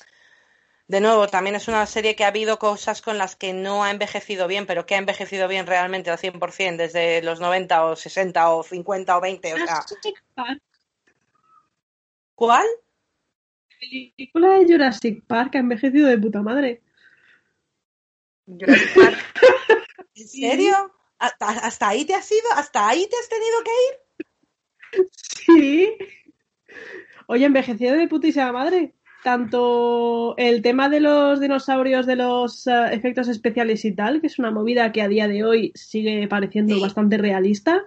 de nuevo, también es una serie que ha habido cosas con las que no ha envejecido bien, pero que ha envejecido bien realmente al 100% desde los 90 o 60 o 50 o 20. O sea. ¿Cuál? La película de Jurassic Park ha envejecido de puta madre. Jurassic Park. [laughs] ¿En serio? ¿Hasta, ¿Hasta ahí te has ido? ¿Hasta ahí te has tenido que ir? Sí. Oye, envejecido de putísima madre tanto el tema de los dinosaurios, de los uh, efectos especiales y tal, que es una movida que a día de hoy sigue pareciendo sí. bastante realista,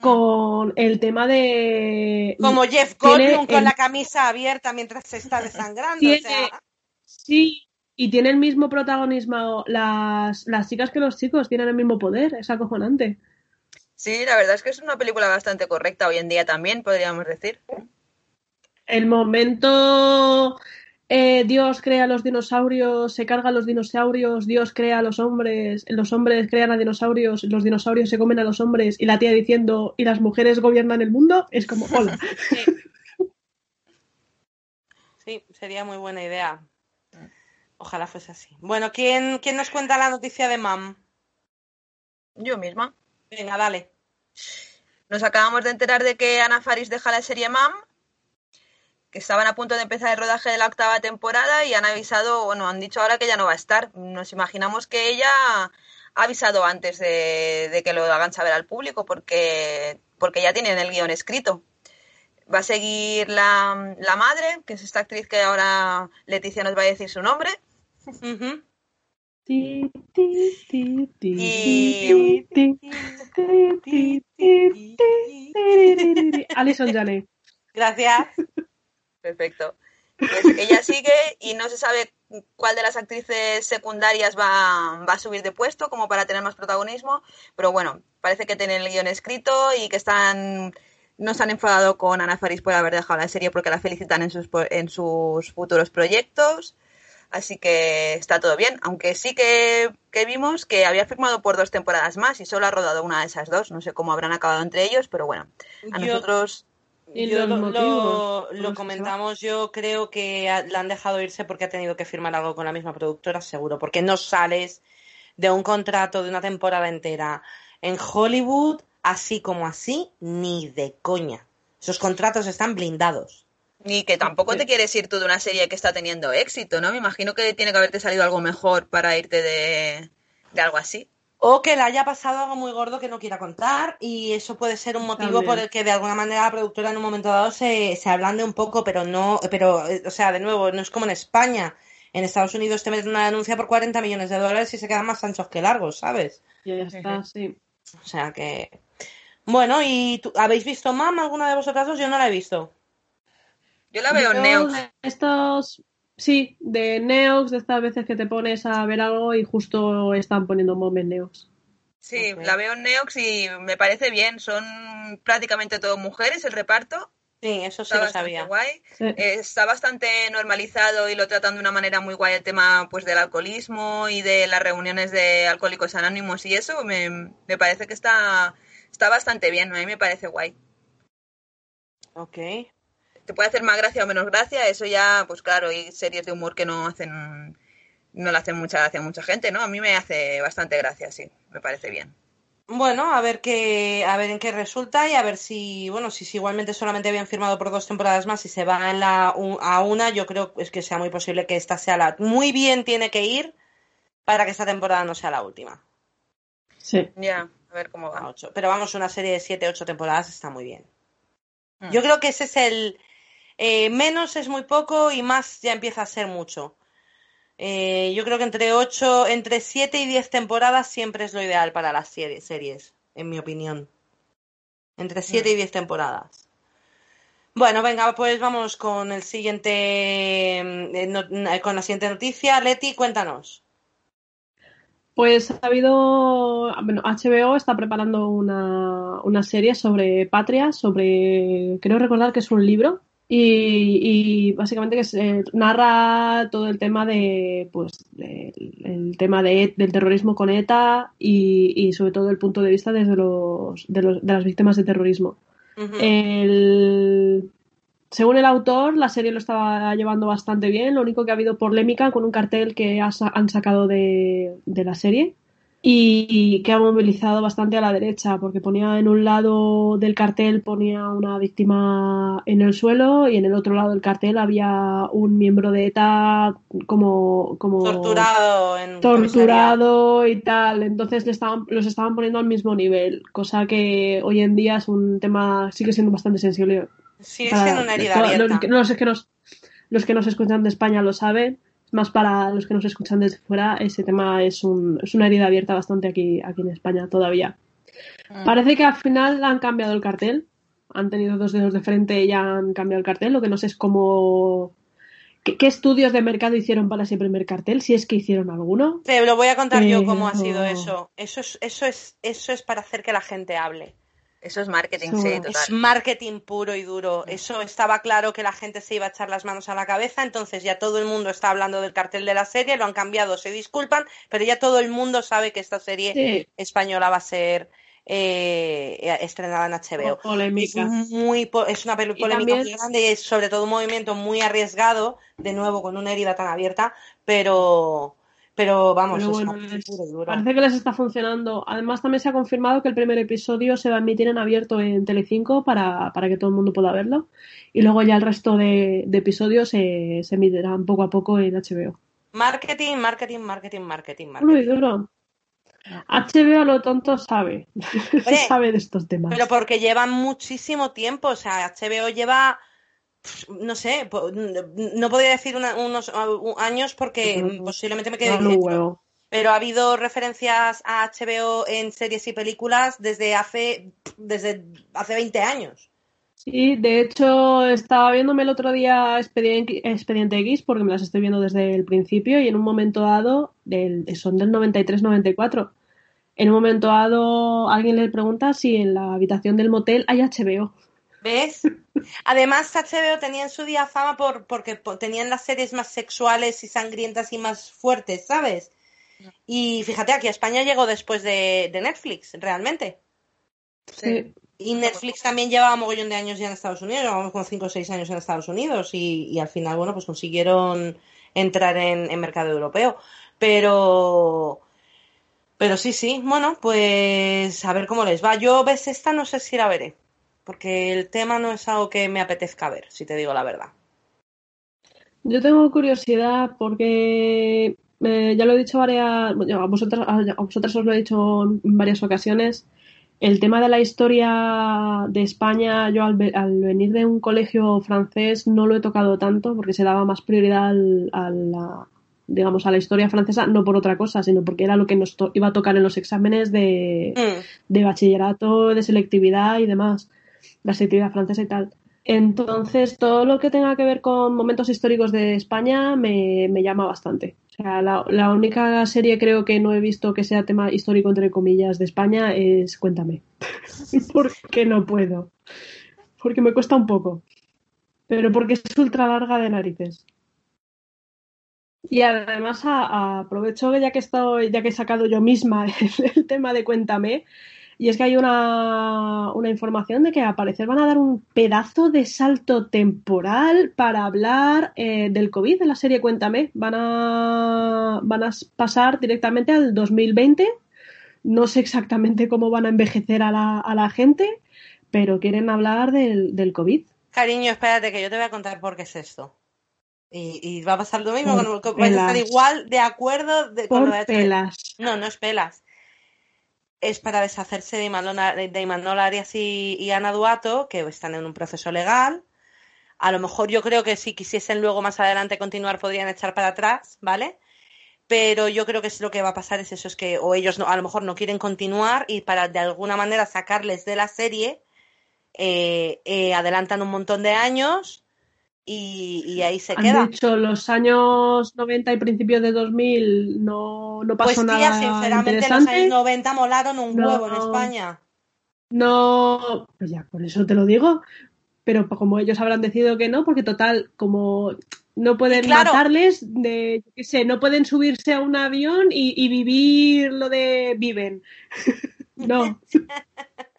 con el tema de... Como Jeff Goldblum con el... la camisa abierta mientras se está desangrando. Tiene... O sea... Sí, y tiene el mismo protagonismo las, las chicas que los chicos, tienen el mismo poder, es acojonante. Sí, la verdad es que es una película bastante correcta hoy en día también, podríamos decir el momento eh, Dios crea los dinosaurios, se carga a los dinosaurios, Dios crea a los hombres, los hombres crean a dinosaurios, los dinosaurios se comen a los hombres y la tía diciendo y las mujeres gobiernan el mundo, es como, [laughs] hola. Sí, sí sería muy buena idea. Ojalá fuese así. Bueno, ¿quién, ¿quién nos cuenta la noticia de Mam? Yo misma. Venga, dale. Nos acabamos de enterar de que Ana Faris deja la serie Mam que estaban a punto de empezar el rodaje de la octava temporada y han avisado, bueno, han dicho ahora que ya no va a estar. Nos imaginamos que ella ha avisado antes de, que lo hagan saber al público porque, porque ya tienen el guion escrito. Va a seguir la, la madre, que es esta actriz que ahora Leticia nos va a decir su nombre. Alison Janet. Gracias. Perfecto. Pues ella sigue y no se sabe cuál de las actrices secundarias va, va, a subir de puesto como para tener más protagonismo, pero bueno, parece que tienen el guion escrito y que están no se han enfadado con Ana Faris por haber dejado la serie porque la felicitan en sus, en sus futuros proyectos. Así que está todo bien, aunque sí que, que, vimos que había firmado por dos temporadas más y solo ha rodado una de esas dos. No sé cómo habrán acabado entre ellos, pero bueno, a nosotros yo lo, lo, comentamos, yo creo que la han dejado irse porque ha tenido que firmar algo con la misma productora, seguro, porque no sales de un contrato de una temporada entera en Hollywood así como así, ni de coña. Esos contratos están blindados. Ni que tampoco te quieres ir tú de una serie que está teniendo éxito, ¿no? Me imagino que tiene que haberte salido algo mejor para irte de, de algo así. O que le haya pasado algo muy gordo que no quiera contar y eso puede ser un motivo por el que de alguna manera la productora en un momento dado se, se ablande un poco, pero no, pero, eh, o sea, de nuevo, no es como en España. En Estados Unidos te meten una denuncia por 40 millones de dólares y se quedan más anchos que largos, ¿sabes? Ya está, sí. O sea que... Bueno, ¿y habéis visto Mam alguna de vosotras dos? Yo no la he visto. Yo la veo en Neox. Estos, sí, de Neox, de estas veces que te pones a ver algo y justo están poniendo Mom en Neox. Sí, la veo en Neox y me parece bien. Son prácticamente todos mujeres el reparto. Sí, eso sí lo sabía. Guay. Eh, está bastante normalizado y lo tratan de una manera muy guay el tema pues del alcoholismo y de las reuniones de alcohólicos anónimos y eso me, me parece que está, está bastante bien. A mí me parece guay. Ok te puede hacer más gracia o menos gracia, eso ya, pues claro, hay series de humor que no hacen, no le hacen mucha gracia a mucha gente, ¿no? A mí me hace bastante gracia, sí, me parece bien. Bueno, a ver qué, a ver en qué resulta y a ver si, bueno, si, igualmente solamente habían firmado por dos temporadas más y se va en la, a una, yo creo es que sea muy posible que esta sea la, muy bien tiene que ir para que esta temporada no sea la última. Sí. Ya, a ver cómo va. Pero vamos, una serie de siete, ocho temporadas está muy bien. Mm. Yo creo que ese es el, eh, menos es muy poco y más ya empieza a ser mucho. Eh, yo creo que entre ocho, entre 7 y 10 temporadas siempre es lo ideal para las series, en mi opinión. Entre 7 y 10 temporadas. Bueno, venga, pues vamos con el siguiente, eh, con la siguiente noticia. Leti, cuéntanos. Pues ha habido, bueno, HBO está preparando una, una serie sobre Patria, sobre, creo recordar que es un libro y, básicamente que se narra todo el tema de pues el tema de, del terrorismo con ETA y, sobre todo el punto de vista desde los de, los, de las víctimas de terrorismo. según el autor, la serie lo estaba llevando bastante bien. Lo único que ha habido polémica con un cartel que han sacado de, de la serie y que ha movilizado bastante a la derecha, porque ponía en un lado del cartel ponía una víctima en el suelo y en el otro lado del cartel había un miembro de ETA como, como torturado, torturado y tal. Entonces le estaban, los estaban poniendo al mismo nivel, cosa que hoy en día es un tema, sigue siendo bastante sensible. Sigue siendo una herida abierta. Los, que nos, los que nos escuchan de España lo saben más para los que nos escuchan desde fuera, ese tema es, un, es una herida abierta bastante aquí, aquí en España todavía. Ah. Parece que al final han cambiado el cartel, han tenido dos dedos de frente y han cambiado el cartel, lo que no sé es cómo... ¿Qué, estudios de mercado hicieron para ese primer cartel? Si es que hicieron alguno. Te lo voy a contar yo cómo ha sido eso. Eso es, eso es, eso es para hacer que la gente hable. Eso es marketing, sí, total. Es marketing puro y duro. Eso estaba claro que la gente se iba a echar las manos a la cabeza, entonces ya todo el mundo está hablando del cartel de la serie, lo han cambiado, se disculpan, pero ya todo el mundo sabe que esta serie española va a ser eh, estrenada en HBO. Polémica. Es, muy, es una polémica muy grande y es sobre todo un movimiento muy arriesgado, de nuevo con una herida tan abierta, pero pero vamos, parece que les está funcionando. Además, también se ha confirmado que el primer episodio se va a emitir en abierto en Telecinco para, para que todo el mundo pueda verlo. Y luego ya el resto de, episodios se, se, emitirán poco a poco en HBO. Marketing, marketing, marketing, marketing, marketing. Muy duro. HBO lo tonto sabe, [laughs] sabe de estos temas. Pero porque llevan muchísimo tiempo, o sea, HBO lleva, no sé, no podría decir unos años porque posiblemente me quede no, pero ha habido referencias a HBO en series y películas desde hace, desde hace 20 años. Sí, de hecho estaba viéndome el otro día Expediente, X porque me las estoy viendo desde el principio y en un momento dado, del, son del 93-94, en un momento dado alguien le pregunta si en la habitación del motel hay HBO. ¿Ves? Además, HBO tenía en su día fama por, porque tenían las series más sexuales y sangrientas y más fuertes, ¿sabes? Y fíjate, aquí a España llegó después de, de Netflix, realmente. Sí. Y Netflix también llevaba mogollón de años ya en Estados Unidos, llevamos como 5 o 6 años en Estados Unidos y, al final, bueno, pues consiguieron entrar en, en, mercado europeo. Pero, pero sí, sí, bueno, pues a ver cómo les va. Yo ves esta, no sé si la veré, porque el tema no es algo que me apetezca ver, si te digo la verdad. Yo tengo curiosidad porque eh, ya lo he dicho varias, a vosotras, a vosotras os lo he dicho en varias ocasiones el tema de la historia de España, yo al, venir de un colegio francés no lo he tocado tanto porque se daba más prioridad a la, digamos, a la historia francesa, no por otra cosa, sino porque era lo que nos iba a tocar en los exámenes de, mm. de bachillerato, de selectividad y demás, la selectividad francesa y tal. Entonces, todo lo que tenga que ver con momentos históricos de España me, me llama bastante. O sea, la, única serie creo que no he visto que sea tema histórico, entre comillas, de España es Cuéntame. [laughs] porque no puedo. Porque me cuesta un poco. Pero porque es ultra larga de narices. Y además aprovecho que ya que estoy, ya que he sacado yo misma [laughs] el tema de Cuéntame, y es que hay una, información de que al parecer van a dar un pedazo de salto temporal para hablar eh, del COVID de la serie Cuéntame. Van a, van a pasar directamente al 2020. No sé exactamente cómo van a envejecer a la, a la gente, pero quieren hablar del, del, COVID. Cariño, espérate que yo te voy a contar por qué es esto. Y, va a pasar lo mismo, va a estar igual de acuerdo de, por pelas. No, no es pelas es para deshacerse de Imanol, Arias y, Ana Duato, que están en un proceso legal. A lo mejor yo creo que si quisiesen luego más adelante continuar podrían echar para atrás, ¿vale? Pero yo creo que es lo que va a pasar es eso, es que o ellos no, a lo mejor no quieren continuar y para de alguna manera sacarles de la serie, eh, eh, adelantan un montón de años y, ahí se queda. Han dicho los años 90 y principios de 2000 no, no pasó pues, tía, nada. sinceramente, los años 90 molaron un huevo en España. No, pues ya, por eso te lo digo. Pero como ellos habrán decidido que no, porque total, como no pueden matarles, de, yo qué sé, no pueden subirse a un avión y, y vivir lo de viven. [laughs] no. [laughs]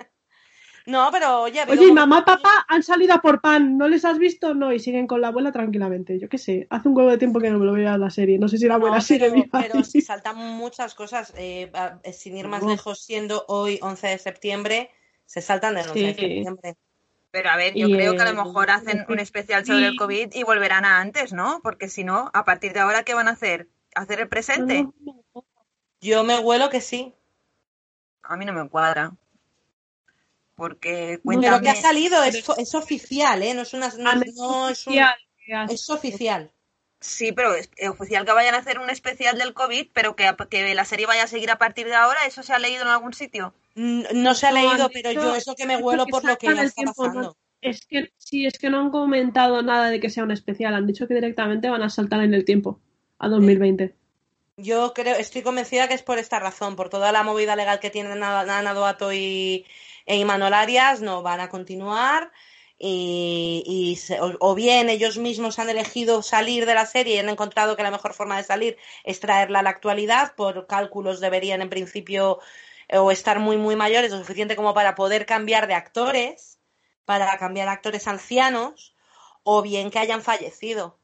No, pero oye. Oye, mamá y papá han salido a por pan, ¿no les has visto? No, y siguen con la abuela tranquilamente. Yo qué sé, hace un huevo de tiempo que no me lo veo a la serie. No sé si la abuela sigue pero, [laughs] Pero saltan muchas cosas, eh, sin ir más lejos, siendo hoy 11 de septiembre, se saltan del 11 de septiembre. Pero a ver, yo creo que a lo mejor hacen un especial sobre el COVID y volverán a antes, ¿no? Porque si no, a partir de ahora, ¿qué van a hacer? ¿Hacer el presente? Yo me huelo que sí. A mí no me cuadra porque Pero que ha salido es, oficial, ¿eh? No es una... No, es, es, oficial. Sí, pero es oficial que vayan a hacer un especial del COVID, pero que, que la serie vaya a seguir a partir de ahora, ¿eso se ha leído en algún sitio? No, se ha leído, pero yo es lo que me huelo por lo que ya está pasando. es que sí, es que no han comentado nada de que sea un especial, han dicho que directamente van a saltar en el tiempo, a 2020. Yo creo, estoy convencida que es por esta razón, por toda la movida legal que tienen Ana Doato y, e Imanol Arias no van a continuar y, o, bien ellos mismos han elegido salir de la serie y han encontrado que la mejor forma de salir es traerla a la actualidad, por cálculos deberían en principio o estar muy muy mayores, lo suficiente como para poder cambiar de actores, para cambiar actores ancianos, o bien que hayan fallecido.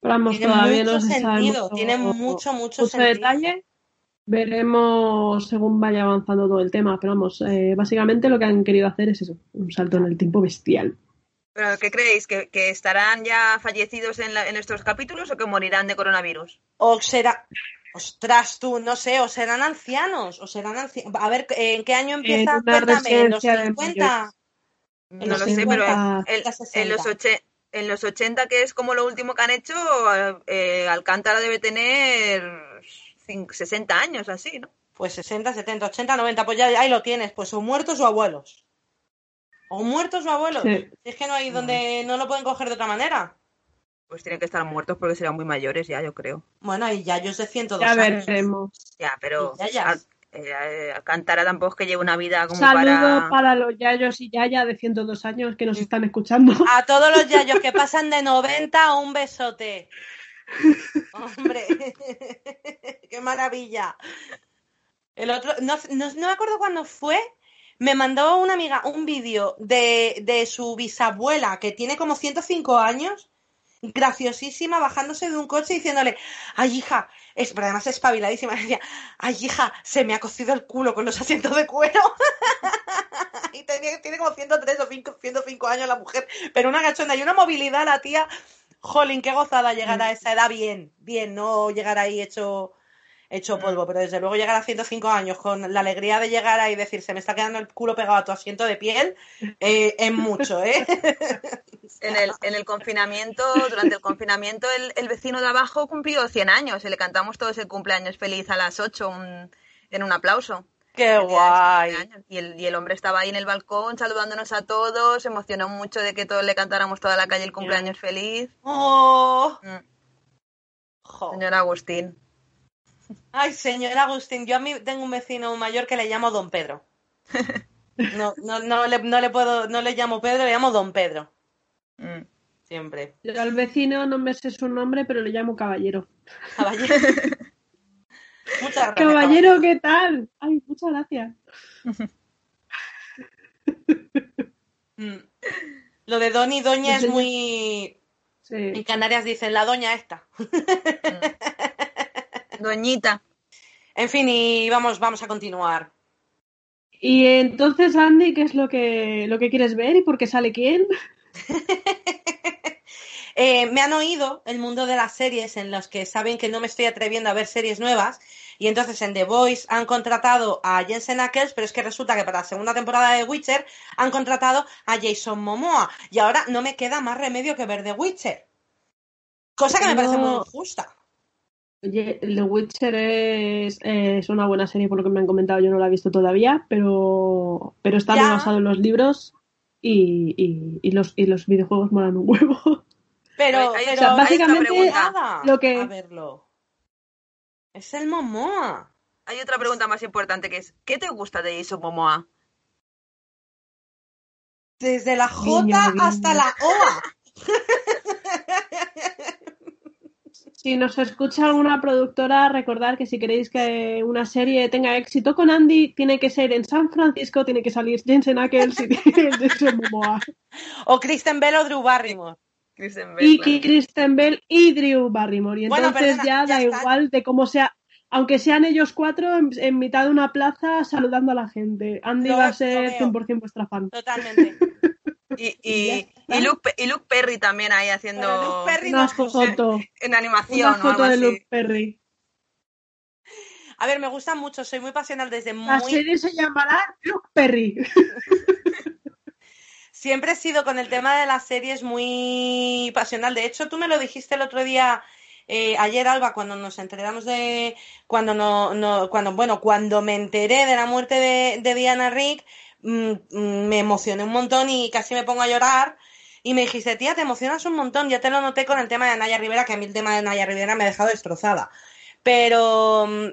tiene mucho sentido, tiene mucho, mucho, sentido. detalle Veremos según vaya avanzando todo el tema, pero vamos, eh, básicamente lo que han querido hacer es eso, un salto en el tiempo bestial. ¿Pero qué creéis? ¿Que, estarán ya fallecidos en, estos capítulos o que morirán de coronavirus? O será... Ostras, tú, no sé, o serán ancianos, o serán ancianos. A ver, ¿en qué año empieza? Cuéntame, ¿en los residencia de 50? No los lo sé, pero 50, el- los en, los 60. oche- en los 80, que es como lo último que han hecho, eh, Alcántara debe tener 60 años, así, ¿no? Pues 60, 70, 80, 90, pues ya ahí lo tienes, pues o muertos o abuelos. O muertos o abuelos. Sí. Es que no hay donde no lo pueden coger de otra manera. Pues tienen que estar muertos porque serán muy mayores ya, yo creo. Bueno, hay yayos de 102 Ya años. veremos. Ya, pero Y yayas. Al- eh, Alcántara tampoco es que lleve una vida como Saludo para... para... los yayos y yaya de 102 años que nos están escuchando. A todos los yayos que pasan de 90, un besote. Hombre, [laughs] qué maravilla. El otro, no, no, no me acuerdo cuándo fue, me mandó una amiga un vídeo de, de su bisabuela que tiene como 105 años, graciosísima, bajándose de un coche y diciéndole, ay hija, es, pero además espabiladísima, [laughs] decía, ay hija, se me ha cocido el culo con los asientos de cuero. [laughs] y tenía- tiene como 103 o 5 105 años la mujer, pero una gachonda y una movilidad la tía. Jolín, qué gozada llegar a esa edad bien, bien, no llegar ahí hecho, hecho polvo, pero desde luego llegar a 105 años con la alegría de llegar ahí y decir se me está quedando el culo pegado a tu asiento de piel, eh, es mucho, ¿eh? [laughs] En el, en el confinamiento, durante el confinamiento, el, el vecino de abajo cumplió 100 años y le cantamos todos el cumpleaños feliz a las 8 un- en un aplauso. Qué guay. 100 años. Y el, y el hombre estaba ahí en el balcón saludándonos a todos, se emocionó mucho de que todos le cantáramos toda la calle el cumpleaños feliz. Oh, Mm, jo. Señor Agustín. Ay, señor Agustín, yo a mí tengo un vecino mayor que le llamo Don Pedro. [laughs] No, no, no, le, no le puedo, no le llamo Pedro, le llamo Don Pedro. Mm. Siempre. Yo al vecino no me sé su nombre, pero le llamo caballero. Caballero. [laughs] Muchas gracias. Caballero, ¿qué tal? Ay, muchas gracias. Mm. Lo de Don y Doña es muy. En. Canarias dicen la doña esta. Doñita. En fin, y vamos, vamos a continuar. Y entonces, Andy, ¿qué es lo que, lo que quieres ver y por qué sale quién? [laughs] Eh, me han oído el mundo de las series en los que saben que no me estoy atreviendo a ver series nuevas y entonces en The Voice han contratado a Jensen Ackles, pero es que resulta que para la segunda temporada de Witcher han contratado a Jason Momoa y ahora no me queda más remedio que ver The Witcher. Cosa que me parece muy injusta. Oye, The Witcher es, es una buena serie por lo que me han comentado, yo no la he visto todavía, pero, pero está muy basado en los libros y, y, y los, y los videojuegos molan un huevo. Pero, Hay- hay- pero o sea, hay básicamente, lo que- a verlo. Es el Momoa. Hay otra pregunta más importante que es, ¿qué te gusta de Jason Momoa? Desde la J hasta la OA. [laughs] Si nos escucha alguna productora, recordar que si queréis que una serie tenga éxito con Andy, tiene que ser en San Francisco, tiene que salir Jensen Ackles y [laughs] Jason Momoa. O Kristen Bell o Drew Barrymore. Kristen Y Bell. Kristen Bell y Drew Barrymore. Y Bueno, entonces perdona, ya ya da igual de cómo sea, aunque sean ellos cuatro en, en mitad de una plaza saludando a la gente. Andy Lo- va a ser veo. 100% vuestra fan. Totalmente. [laughs] Y, Y Luke, y Luke Perry también ahí haciendo Pero Luke Perry Una no- foto, en animación una o algo foto de así. Luke Perry. A ver, me gusta mucho, soy muy pasional desde La muy... serie se llamará Luke Perry. [laughs] Siempre he sido con el tema de las series muy pasional. De hecho, tú me lo dijiste el otro día, eh, ayer, Alba, cuando nos enteramos de... Cuando no, no, cuando, bueno, cuando me enteré de la muerte de, Diana Rick, mm, mm, me emocioné un montón y casi me pongo a llorar. Y me dijiste, tía, te emocionas un montón. Ya te lo noté con el tema de Naya Rivera, que a mí el tema de Naya Rivera me ha dejado destrozada. Pero, mm,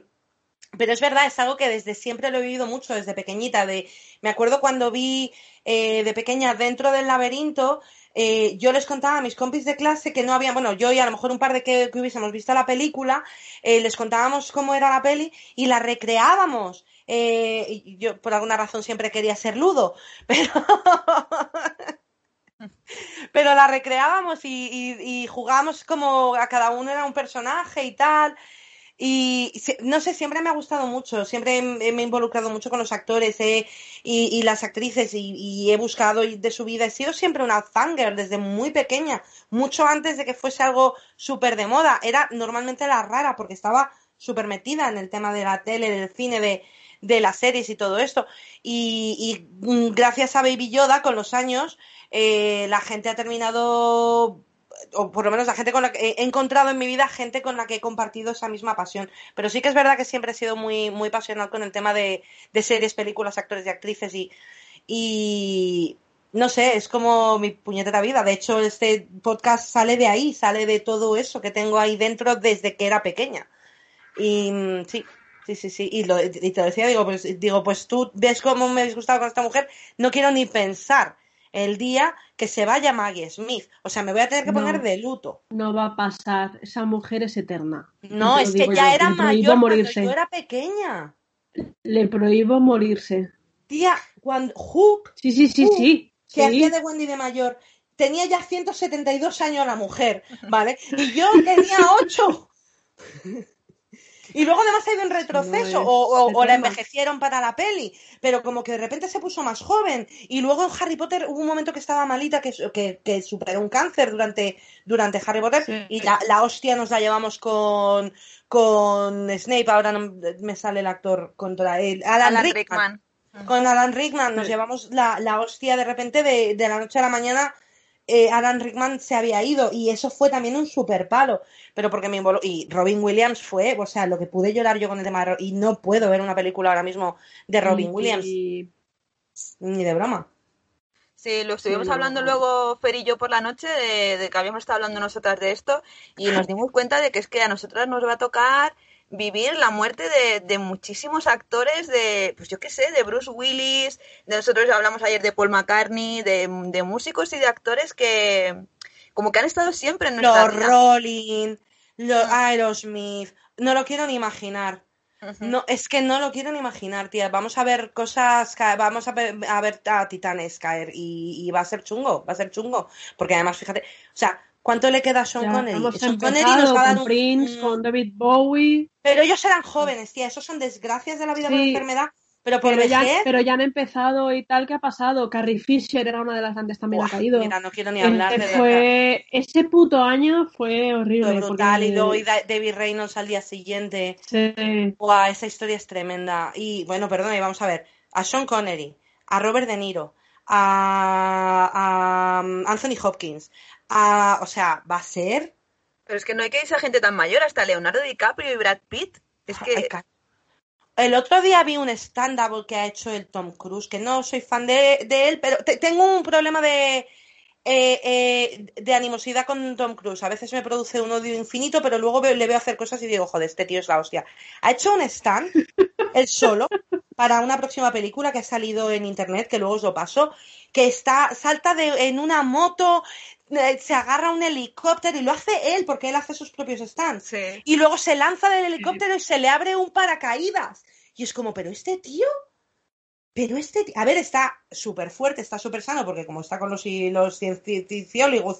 pero es verdad, es algo que desde siempre lo he vivido mucho, desde pequeñita. De, me acuerdo cuando vi eh, de pequeña dentro del laberinto, eh, yo les contaba a mis compis de clase que no habían, bueno, yo y a lo mejor un par de que, que hubiésemos visto la película, eh, les contábamos cómo era la peli y la recreábamos. Eh, y yo por alguna razón siempre quería ser ludo, [laughs] pero pero la recreábamos y, y, y jugábamos como a cada uno era un personaje y tal. Y no sé, siempre me ha gustado mucho, siempre me he involucrado mucho con los actores eh, y, las actrices y, he buscado de su vida. He sido siempre una fangirl desde muy pequeña, mucho antes de que fuese algo súper de moda. Era normalmente la rara porque estaba súper metida en el tema de la tele, del cine, de, de las series y todo esto. Y, y mm, gracias a Baby Yoda, con los años, eh, la gente ha terminado o por lo menos la gente con la que he encontrado en mi vida gente con la que he compartido esa misma pasión. Pero sí que es verdad que siempre he sido muy, muy pasional con el tema de, de series, películas, actores y actrices y, y no sé, es como mi puñetera vida. De hecho, este podcast sale de ahí, sale de todo eso que tengo ahí dentro desde que era pequeña. Y mm, sí, sí, sí, sí. Y, lo, te decía, digo, pues, digo, pues tú ves cómo me he disgustado con esta mujer, no quiero ni pensar el día que se vaya Maggie Smith. O sea, me voy a tener que poner No. de luto. No va a pasar. Esa mujer es eterna. No, es que ya yo, era mayor cuando morirse. yo era pequeña. Le prohíbo morirse. Tía, cuando Hook, Sí, sí, sí, sí. que Sí. hacía de Wendy de mayor, tenía ya 172 años la mujer, ¿vale? Y yo tenía 8. [laughs] Y luego además ha ido en retroceso, No, o, o- la envejecieron para la peli, pero como que de repente se puso más joven. Y luego en Harry Potter hubo un momento que estaba malita, que, que, que superó un cáncer durante, durante Harry Potter, Sí. y la, la hostia nos la llevamos con, con Snape, ahora no me sale el actor contra él, Alan, Alan Rickman. Rickman. Con Alan Rickman nos Sí. llevamos la, la hostia de repente de, de la noche a la mañana. Eh, Alan Rickman se había ido y eso fue también un super palo. Pero porque me involu- Y Robin Williams fue, o sea, lo que pude llorar yo con el tema de Y no puedo ver una película ahora mismo de Robin Y- Williams, ni de broma. Sí, lo estuvimos hablando no. luego Fer y yo por la noche de, de que habíamos estado hablando nosotras de esto y nos dimos cuenta de que es que a nosotras nos va a tocar vivir la muerte de, de muchísimos actores de, pues yo qué sé, de Bruce Willis, de nosotros hablamos ayer de Paul McCartney, de, de músicos y de actores que como que han estado siempre en nuestra Los vida. Rolling, los. Aerosmith, no lo quiero ni imaginar. No, es que no lo quiero ni imaginar, tía. Vamos a ver cosas, vamos a ver a, ver a titanes caer y, y va a ser chungo, va a ser chungo. Porque además, fíjate, o sea, ¿cuánto le queda a Sean ya Connery? Sean Connery nos va a dar con un- Prince, un- con David Bowie, Pero ellos eran jóvenes, tía. Esos son desgracias de la vida por Sí. enfermedad. Pero por pero ya, pero ya han empezado y tal. ¿Qué ha pasado? Carrie Fisher era una de las antes también ha caído. mira, no quiero ni hablar Ese de fue, ese puto año fue horrible. Fue brutal. porque- Y luego David Reynolds al día siguiente. Sí. Buah, esa historia es tremenda. Y bueno, perdón, y vamos a ver. A Sean Connery, a Robert De Niro, a, a um, Anthony Hopkins, a, o sea, va a ser. Pero es que no hay que irse a gente tan mayor, hasta Leonardo DiCaprio y Brad Pitt. Es que El otro día vi un stand-up que ha hecho el Tom Cruise, que no soy fan de, de él, pero te- tengo un problema de, eh, eh, de animosidad con Tom Cruise. A veces me produce un odio infinito, pero luego veo- le veo hacer cosas y digo, joder, este tío es la hostia. Ha hecho un stand, él solo, para una próxima película que ha salido en internet, que luego os lo paso, que está, salta de, en una moto, se agarra un helicóptero y lo hace él, porque él hace sus propios stands sí. y luego se lanza del helicóptero y se le abre un paracaídas. Y es como, pero este tío, pero este a ver, está súper fuerte, está súper sano, porque como está con los, los cienciólogos,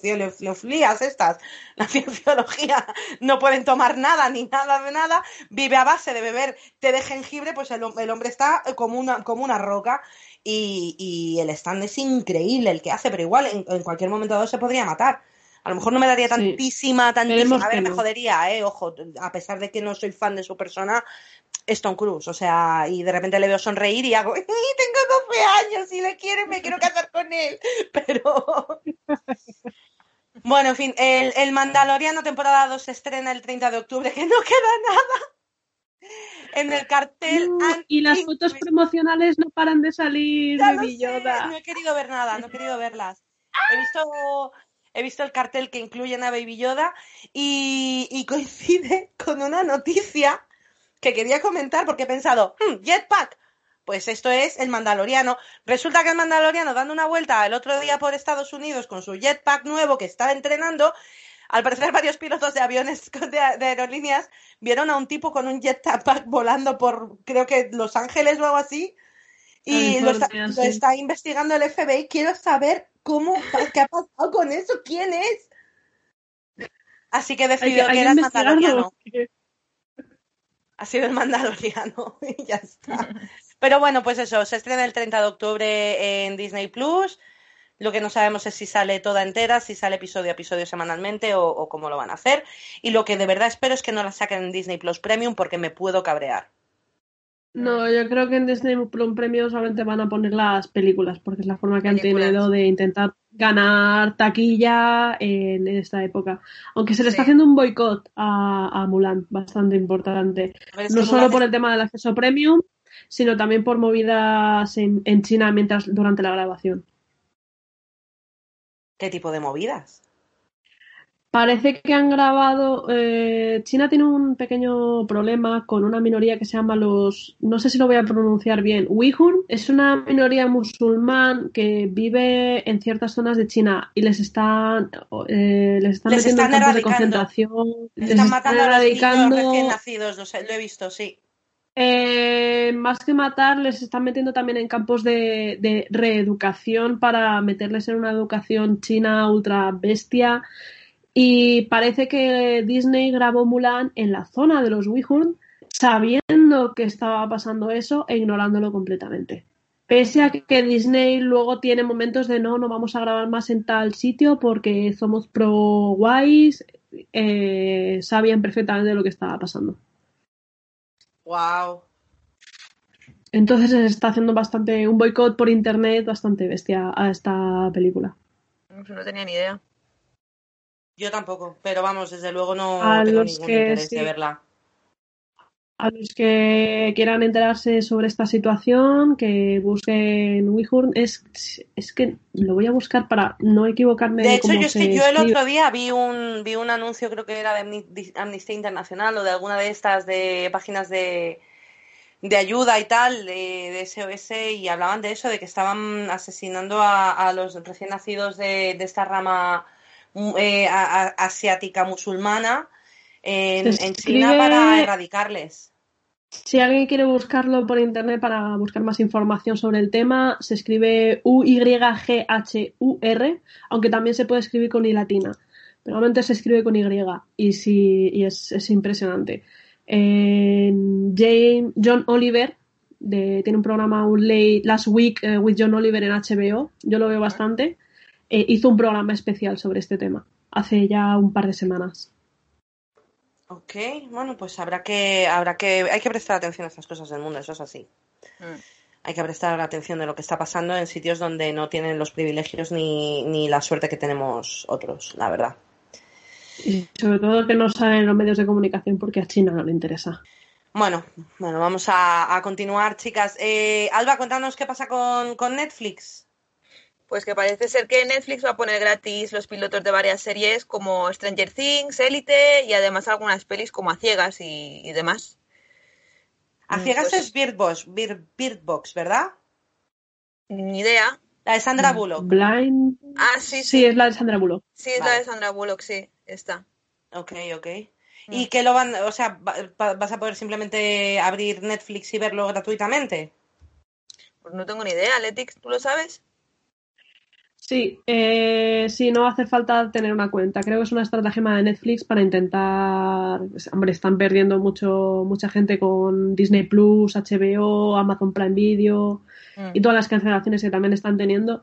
estas, la cienciología, no pueden tomar nada ni nada de nada, vive a base de beber té de jengibre, pues el, hom- el hombre está como una, como una roca. Y, y el stand es increíble el que hace, pero igual en, en cualquier momento dado se podría matar. A lo mejor no me daría Sí. tantísima, tantísima. A ver, me jodería, eh, ojo, a pesar de que no soy fan de su persona, es Tom Cruise, o sea, y de repente le veo sonreír y hago, [laughs] "Ih, tengo 12 años y le quiero me quiero casar con él, [laughs] pero... [laughs] Bueno, en fin, el, el Mandaloriano temporada 2 se estrena el 30 de octubre, que no queda nada. En el cartel y las fotos promocionales no paran de salir, ya Baby sé, Yoda. no he querido ver nada, no he querido verlas. He visto, he visto el cartel que incluyen a Baby Yoda y, y coincide con una noticia que quería comentar porque he pensado, "Hmm, jetpack. Pues esto es el Mandaloriano. Resulta que el Mandaloriano dando una vuelta el otro día por Estados Unidos con su jetpack nuevo que está entrenando, al parecer varios pilotos de aviones [laughs] de, de aerolíneas vieron a un tipo con un jetpack volando por, creo que Los Ángeles o algo así. Y lo está, California, lo sí. está investigando el FBI. Quiero saber cómo, qué ha pasado con eso, quién es. Así que decidió que que era el. Mandaloriano. porque- Ha sido el Mandaloriano [laughs] y ya está. [laughs] Pero bueno, pues eso, se estrena el 30 de octubre en Disney Plus. Lo que no sabemos es si sale toda entera, si sale episodio a episodio semanalmente o, o cómo lo van a hacer. Y lo que de verdad espero es que no la saquen en Disney Plus Premium porque me puedo cabrear. No, yo creo que en Disney Plus Premium solamente van a poner las películas, porque es la forma que han tenido de intentar ganar taquilla en esta época. Aunque se le está haciendo un boicot a, a Mulan, bastante importante. No solo Mulan por es- el tema del acceso premium, sino también por movidas en, en China mientras durante la grabación. ¿Qué tipo de movidas? Parece que han grabado. eh, China tiene un pequeño problema con una minoría que se llama los. No sé si lo voy a pronunciar bien. Uighur es una minoría musulmán que vive en ciertas zonas de China y les están, eh, les están Les metiendo están en campos de concentración. Les les están matando a los niños nacidos, lo, sé- lo he visto, sí. Eh, más que matar, les están metiendo también en campos de, de reeducación para meterles en una educación china ultra bestia. Y parece que Disney grabó Mulan en la zona de los Uighur, sabiendo que estaba pasando eso e ignorándolo completamente. Pese a que Disney luego tiene momentos de no, no vamos a grabar más en tal sitio porque somos pro guays, eh, sabían perfectamente lo que estaba pasando. Wow. Entonces se está haciendo bastante un boicot por internet bastante bestia a esta película. No tenía ni idea. Yo tampoco, pero vamos, desde luego no A tengo los ningún que interés sí. de verla. A los que quieran enterarse sobre esta situación, que busquen Uighur. Es, es que lo voy a buscar para no equivocarme. De hecho, cómo yo es se que yo el otro día vi un, vi un anuncio, creo que era de Amni- Amnistía Internacional o de alguna de estas de páginas de, de ayuda y tal, de, de SOS, y hablaban de eso, de que estaban asesinando a, a los recién nacidos de, de esta rama eh, a- a- asiática musulmana en, China para erradicarles. Si alguien quiere buscarlo por internet para buscar más información sobre el tema, se escribe U-Y-G-H-U-R, aunque también se puede escribir con I latina. Pero normalmente se escribe con Y y, sí, y es, es impresionante. Jane- John Oliver de- tiene un programa un late, Last Week eh, with John Oliver en HBO, yo lo veo bastante. Eh, hizo un programa especial sobre este tema hace ya un par de semanas. Ok, bueno, pues habrá que, habrá que, hay que prestar atención a estas cosas del mundo, eso es así. Mm. Hay que prestar atención de lo que está pasando en sitios donde no tienen los privilegios ni, ni la suerte que tenemos otros, la verdad. Y sobre todo que no salen en los medios de comunicación porque a China no le interesa. Bueno, bueno, vamos a, a continuar, chicas. Eh, Alba, cuéntanos qué pasa con, con Netflix. Pues que parece ser que Netflix va a poner gratis los pilotos de varias series como Stranger Things, Élite y además algunas pelis como A Ciegas y, y demás. A Mm, ciegas pues- es Bird Box, Bird, Bird Box, ¿verdad? Ni idea. La de Sandra Bullock. Blind. Ah, sí, Sí, sí. es la de Sandra Bullock. Sí, es Vale. la de Sandra Bullock, sí, está. Ok, ok. Mm. ¿Y que lo van, o sea, va- va- vas a poder simplemente abrir Netflix y verlo gratuitamente? Pues no tengo ni idea, Letix, ¿tú lo sabes? Sí, eh, sí, no hace falta tener una cuenta. Creo que es una estratagema de Netflix para intentar. Hombre, están perdiendo mucho, mucha gente con Disney Plus, HBO, Amazon Prime Video Mm. y todas las cancelaciones que también están teniendo.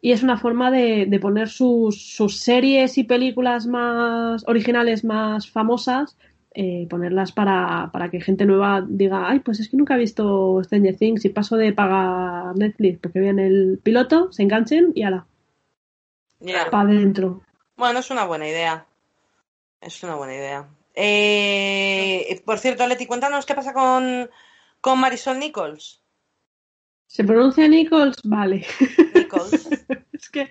Y es una forma de, de poner sus, sus series y películas más originales, más famosas, eh, ponerlas para, para que gente nueva diga, ay, pues es que nunca he visto Stranger Things y paso de pagar Netflix porque vean el piloto, se enganchen y ala, Para adentro. Bueno, es una buena idea. Es una buena idea. Eh, por cierto, Leti, cuéntanos qué pasa con, con Marisol Nichols. ¿Se pronuncia Nichols? Vale. Nichols. [laughs] es que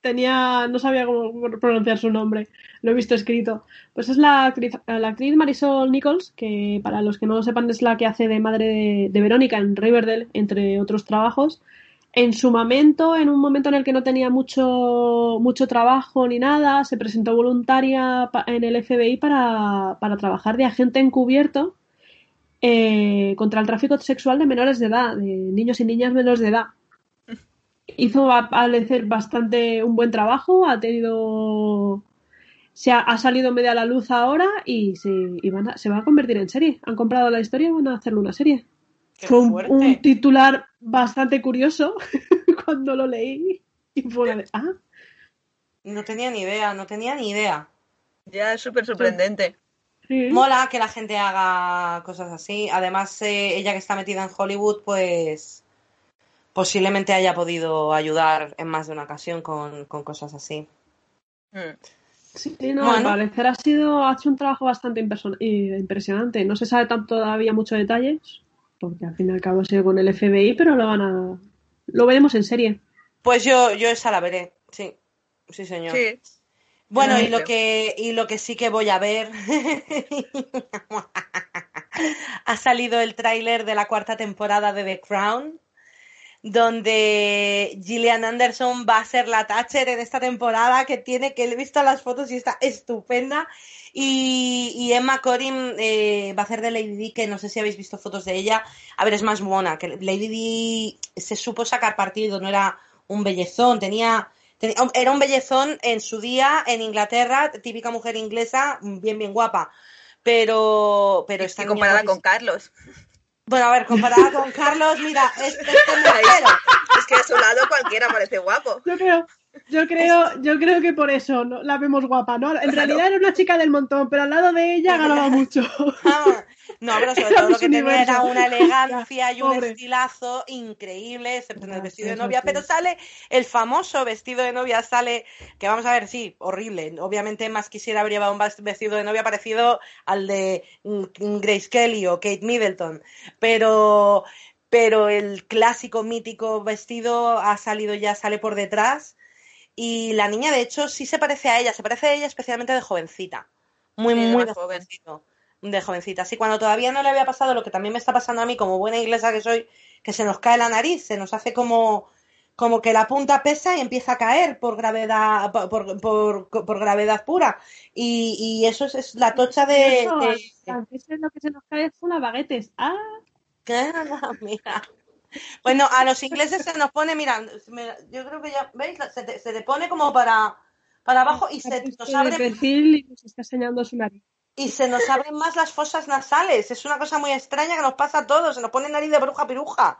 tenía, no sabía cómo pronunciar su nombre, lo he visto escrito. Pues es la actriz, la actriz Marisol Nichols, que para los que no lo sepan es la que hace de madre de, de Verónica en Riverdale, entre otros trabajos. En su momento, en un momento en el que no tenía mucho, mucho trabajo ni nada, se presentó voluntaria en el FBI para, para trabajar de agente encubierto eh, contra el tráfico sexual de menores de edad, de niños y niñas menores de edad hizo a parecer bastante un buen trabajo, ha tenido se ha, ha salido media a la luz ahora y, se, y van a- se va a convertir en serie. Han comprado la historia y van a hacerle una serie. Qué Fue un, titular bastante curioso [laughs] cuando lo leí. Y fue de, ah. No tenía ni idea, no tenía ni idea. Ya es súper sorprendente. Sí. Mola que la gente haga cosas así. Además, eh, ella que está metida en Hollywood, pues posiblemente haya podido ayudar en más de una ocasión con, con cosas así. Mm. Sí, no, Bueno. al parecer ha sido, ha hecho un trabajo bastante impresionante. No se sabe tanto todavía muchos detalles, porque al fin y al cabo ha sido con el FBI, pero lo van a, lo veremos en serie. Pues yo, yo esa la veré, sí. Sí, señor. Sí. Bueno, y lo que, y lo que sí que voy a ver. [laughs] ha salido el tráiler de la cuarta temporada de The Crown, donde Gillian Anderson va a ser la Thatcher en esta temporada, que tiene, que he visto las fotos y está estupenda. Y, y Emma Corrin eh, va a hacer de Lady Di, que no sé si habéis visto fotos de ella. A ver, es más mona, que Lady Di se supo sacar partido, no era un bellezón, tenía Tenía- Era un bellezón en su día en Inglaterra, típica mujer inglesa, bien, bien guapa. Pero, pero esta niña comparada guapis- con Carlos. Bueno, a ver, comparada con Carlos, mira, [laughs] este, este mujer- Es que a su lado cualquiera parece guapo. Yo creo, yo creo, yo creo que por eso ¿no? la vemos guapa, ¿no? En realidad era una chica del montón, pero al lado de ella ganaba mucho. Ah, No, pero sobre [laughs] Era todo lo que tenía era una [laughs] elegancia y un estilazo increíble, excepto en el vestido de novia, pero sale el famoso vestido de novia, sale, que vamos a ver, sí, horrible. Obviamente más quisiera habría llevado un vestido de novia parecido al de mm, Grace Kelly o Kate Middleton, pero, pero el clásico mítico vestido ha salido ya, sale por detrás. Y la niña, de hecho, sí se parece a ella, se parece a ella especialmente de jovencita. Muy, Sí, muy de joven. jovencito. De jovencita. Así cuando todavía no le había pasado lo que también me está pasando a mí, como buena inglesa que soy, que se nos cae la nariz, se nos hace como, como que la punta pesa y empieza a caer por gravedad, por, por, gravedad pura. Y, y eso es, es la tocha de. Eso, de- a franceses lo que se nos cae son las baguetes. Ah, Ah, [laughs] mira. Bueno, a los ingleses se nos pone, mira, me- yo creo que ya, ¿veis? Se te, se te pone como para, para abajo y se nos este abre perfil y nos está enseñando su nariz. y se nos abren más las fosas nasales. Es una cosa muy extraña que nos pasa a todos. Se nos pone nariz de bruja piruja.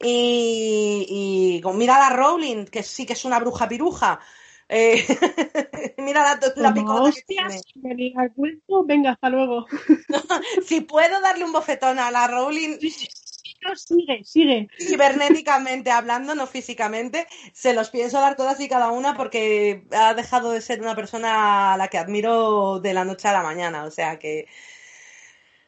Y, y mira la Rowling, que sí que es una bruja piruja. Eh, [laughs] mira la, la picota que tiene. venir al cuento, venga, hasta luego. [laughs] Si puedo darle un bofetón a la Rowling No, sigue, sigue. cibernéticamente hablando, no físicamente, se los pienso dar todas y cada una porque ha dejado de ser una persona a la que admiro de la noche a la mañana. O sea que.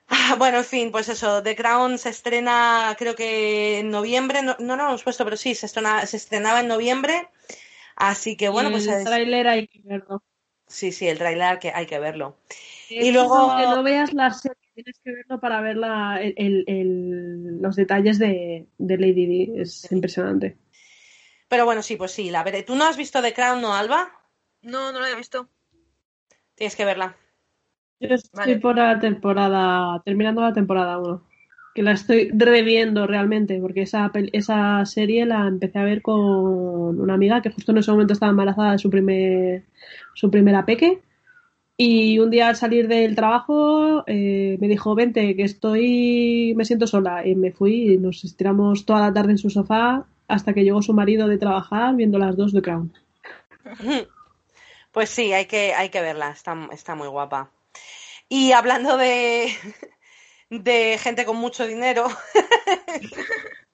Ah, Bueno, en fin, pues eso, The Crown se estrena creo que en noviembre, no, no lo hemos puesto, pero sí, se, estrena- se estrenaba en noviembre, así que bueno, pues el es- tráiler hay que verlo. sí, sí, el tráiler que hay que verlo. Es Y luego- aunque no veas la serie, tienes que verlo para ver la, el, el- el- los detalles de, de Lady Di. Es impresionante. Pero bueno, sí, pues sí, la veré. ¿Tú no has visto The Crown, no, Alba? No, no lo he visto. Tienes que verla. Yo estoy Vale. por la temporada, terminando la temporada 1. Que la estoy reviendo realmente, porque esa, esa serie la empecé a ver con una amiga que justo en ese momento estaba embarazada de su, primer, su primera peque. Y un día al salir del trabajo eh, me dijo, vente, que estoy, me siento sola. Y me fui y nos estiramos toda la tarde en su sofá hasta que llegó su marido de trabajar viendo las dos de Crown. [laughs] Pues sí, hay que, hay que verla, está, está muy guapa. Y hablando de, [laughs] de gente con mucho dinero, [laughs]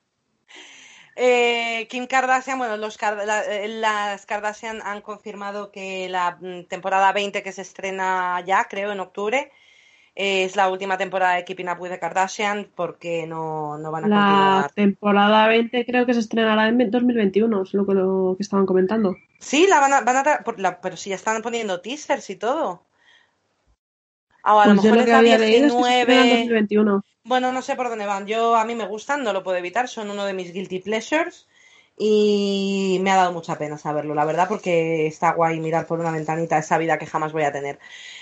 eh, Kim Kardashian, bueno, los, la- eh, las Kardashian han confirmado que la mm, temporada 20 que se estrena ya, creo, en octubre, eh, es la última temporada de Keeping Up with the Kardashian porque no, no van a La continuar. temporada 20 creo que se estrenará en 2021, es lo que, lo que estaban comentando. Sí, la van a, van a la- pero si ya están poniendo teasers y todo. O a lo Pues yo mejor lo es la había leído es que se estrena en 19. 2021. Bueno, no sé por dónde van. Yo a mí me gustan, no lo puedo evitar, son uno de mis guilty pleasures y me ha dado mucha pena saberlo, la verdad, porque está guay mirar por una ventanita esa vida que jamás voy a tener.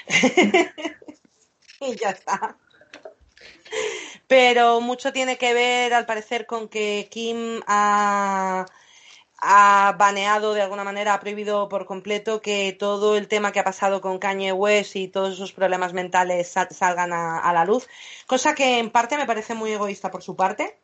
[laughs] y ya está. Pero mucho tiene que ver, al parecer, con que Kim ha, ha baneado de alguna manera, ha prohibido por completo que todo el tema que ha pasado con Kanye West y todos esos problemas mentales sa- salgan a, a la luz, cosa que en parte me parece muy egoísta por su parte,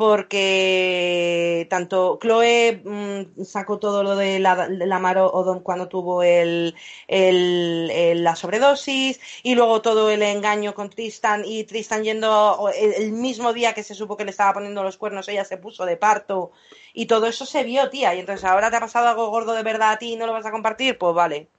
porque tanto Chloe mm, sacó todo lo de la, la Maro Odom cuando tuvo el, la sobredosis y luego todo el engaño con Tristan y Tristan yendo el, el mismo día que se supo que le estaba poniendo los cuernos ella se puso de parto y todo eso se vio tía. Y entonces ahora te ha pasado algo gordo de verdad a ti y no lo vas a compartir pues vale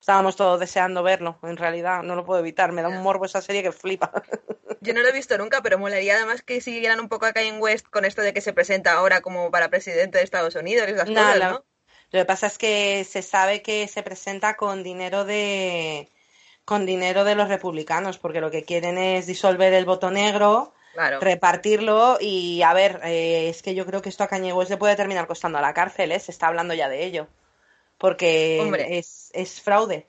estábamos todos deseando verlo en realidad no lo puedo evitar me da un morbo esa serie que flipa [laughs] Yo no lo he visto nunca, pero molaría además que siguieran un poco a Kanye West con esto de que se presenta ahora como para presidente de Estados Unidos y esas No, cosas, ¿no? Lo que pasa es que se sabe que se presenta con dinero de con dinero de los republicanos, porque lo que quieren es disolver el voto negro, Claro. repartirlo y a ver, eh, es que yo creo que esto a Kanye West le puede terminar costando a la cárcel, ¿eh? Se está hablando ya de ello, porque Hombre. es, es fraude.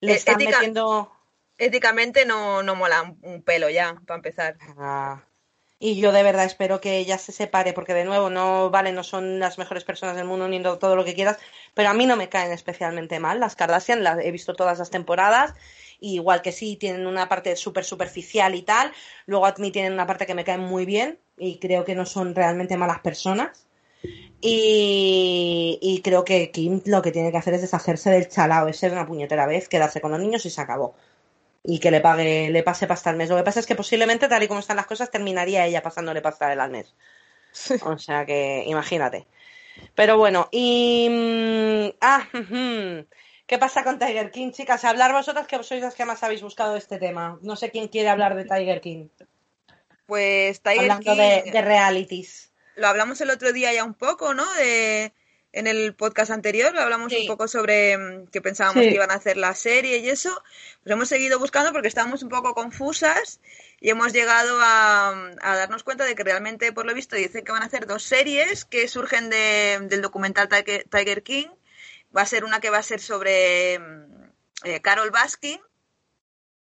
Le Eh, están ética- metiendo Éticamente no, no mola un, pelo ya, para empezar. Ah, Y yo de verdad espero que ella se separe, porque de nuevo, no, vale, no son las mejores personas del mundo ni todo lo que quieras, pero a mí no me caen especialmente mal. Las Kardashian las he visto todas las temporadas, y igual que sí, tienen una parte súper superficial y tal, luego a mí tienen una parte que me cae muy bien, y creo que no son realmente malas personas. Y, y creo que Kim lo que tiene que hacer es deshacerse del chalao ese de una puñetera vez, quedarse con los niños y se acabó y que le pague, le pase pasta al mes. Lo que pasa es que posiblemente, tal y como están las cosas, terminaría ella pasándole pasta él al mes. O sea que, imagínate. Pero bueno, y. mm, Ah. ¿qué pasa con Tiger King, chicas? Hablar vosotras que sois las que más habéis buscado este tema. No sé quién quiere hablar de Tiger King. Pues Tiger Hablando King, de, de realities. Lo hablamos el otro día ya un poco, ¿no? De, en el podcast anterior lo hablamos Sí. un poco sobre mm, que pensábamos Sí. que iban a hacer la serie y eso. Pues hemos seguido buscando porque estábamos un poco confusas y hemos llegado a, a darnos cuenta de que realmente, por lo visto, dicen que van a hacer dos series que surgen de- del documental Tiger, Tiger King. Va a ser una que va a ser sobre mm, eh, Carol Baskin,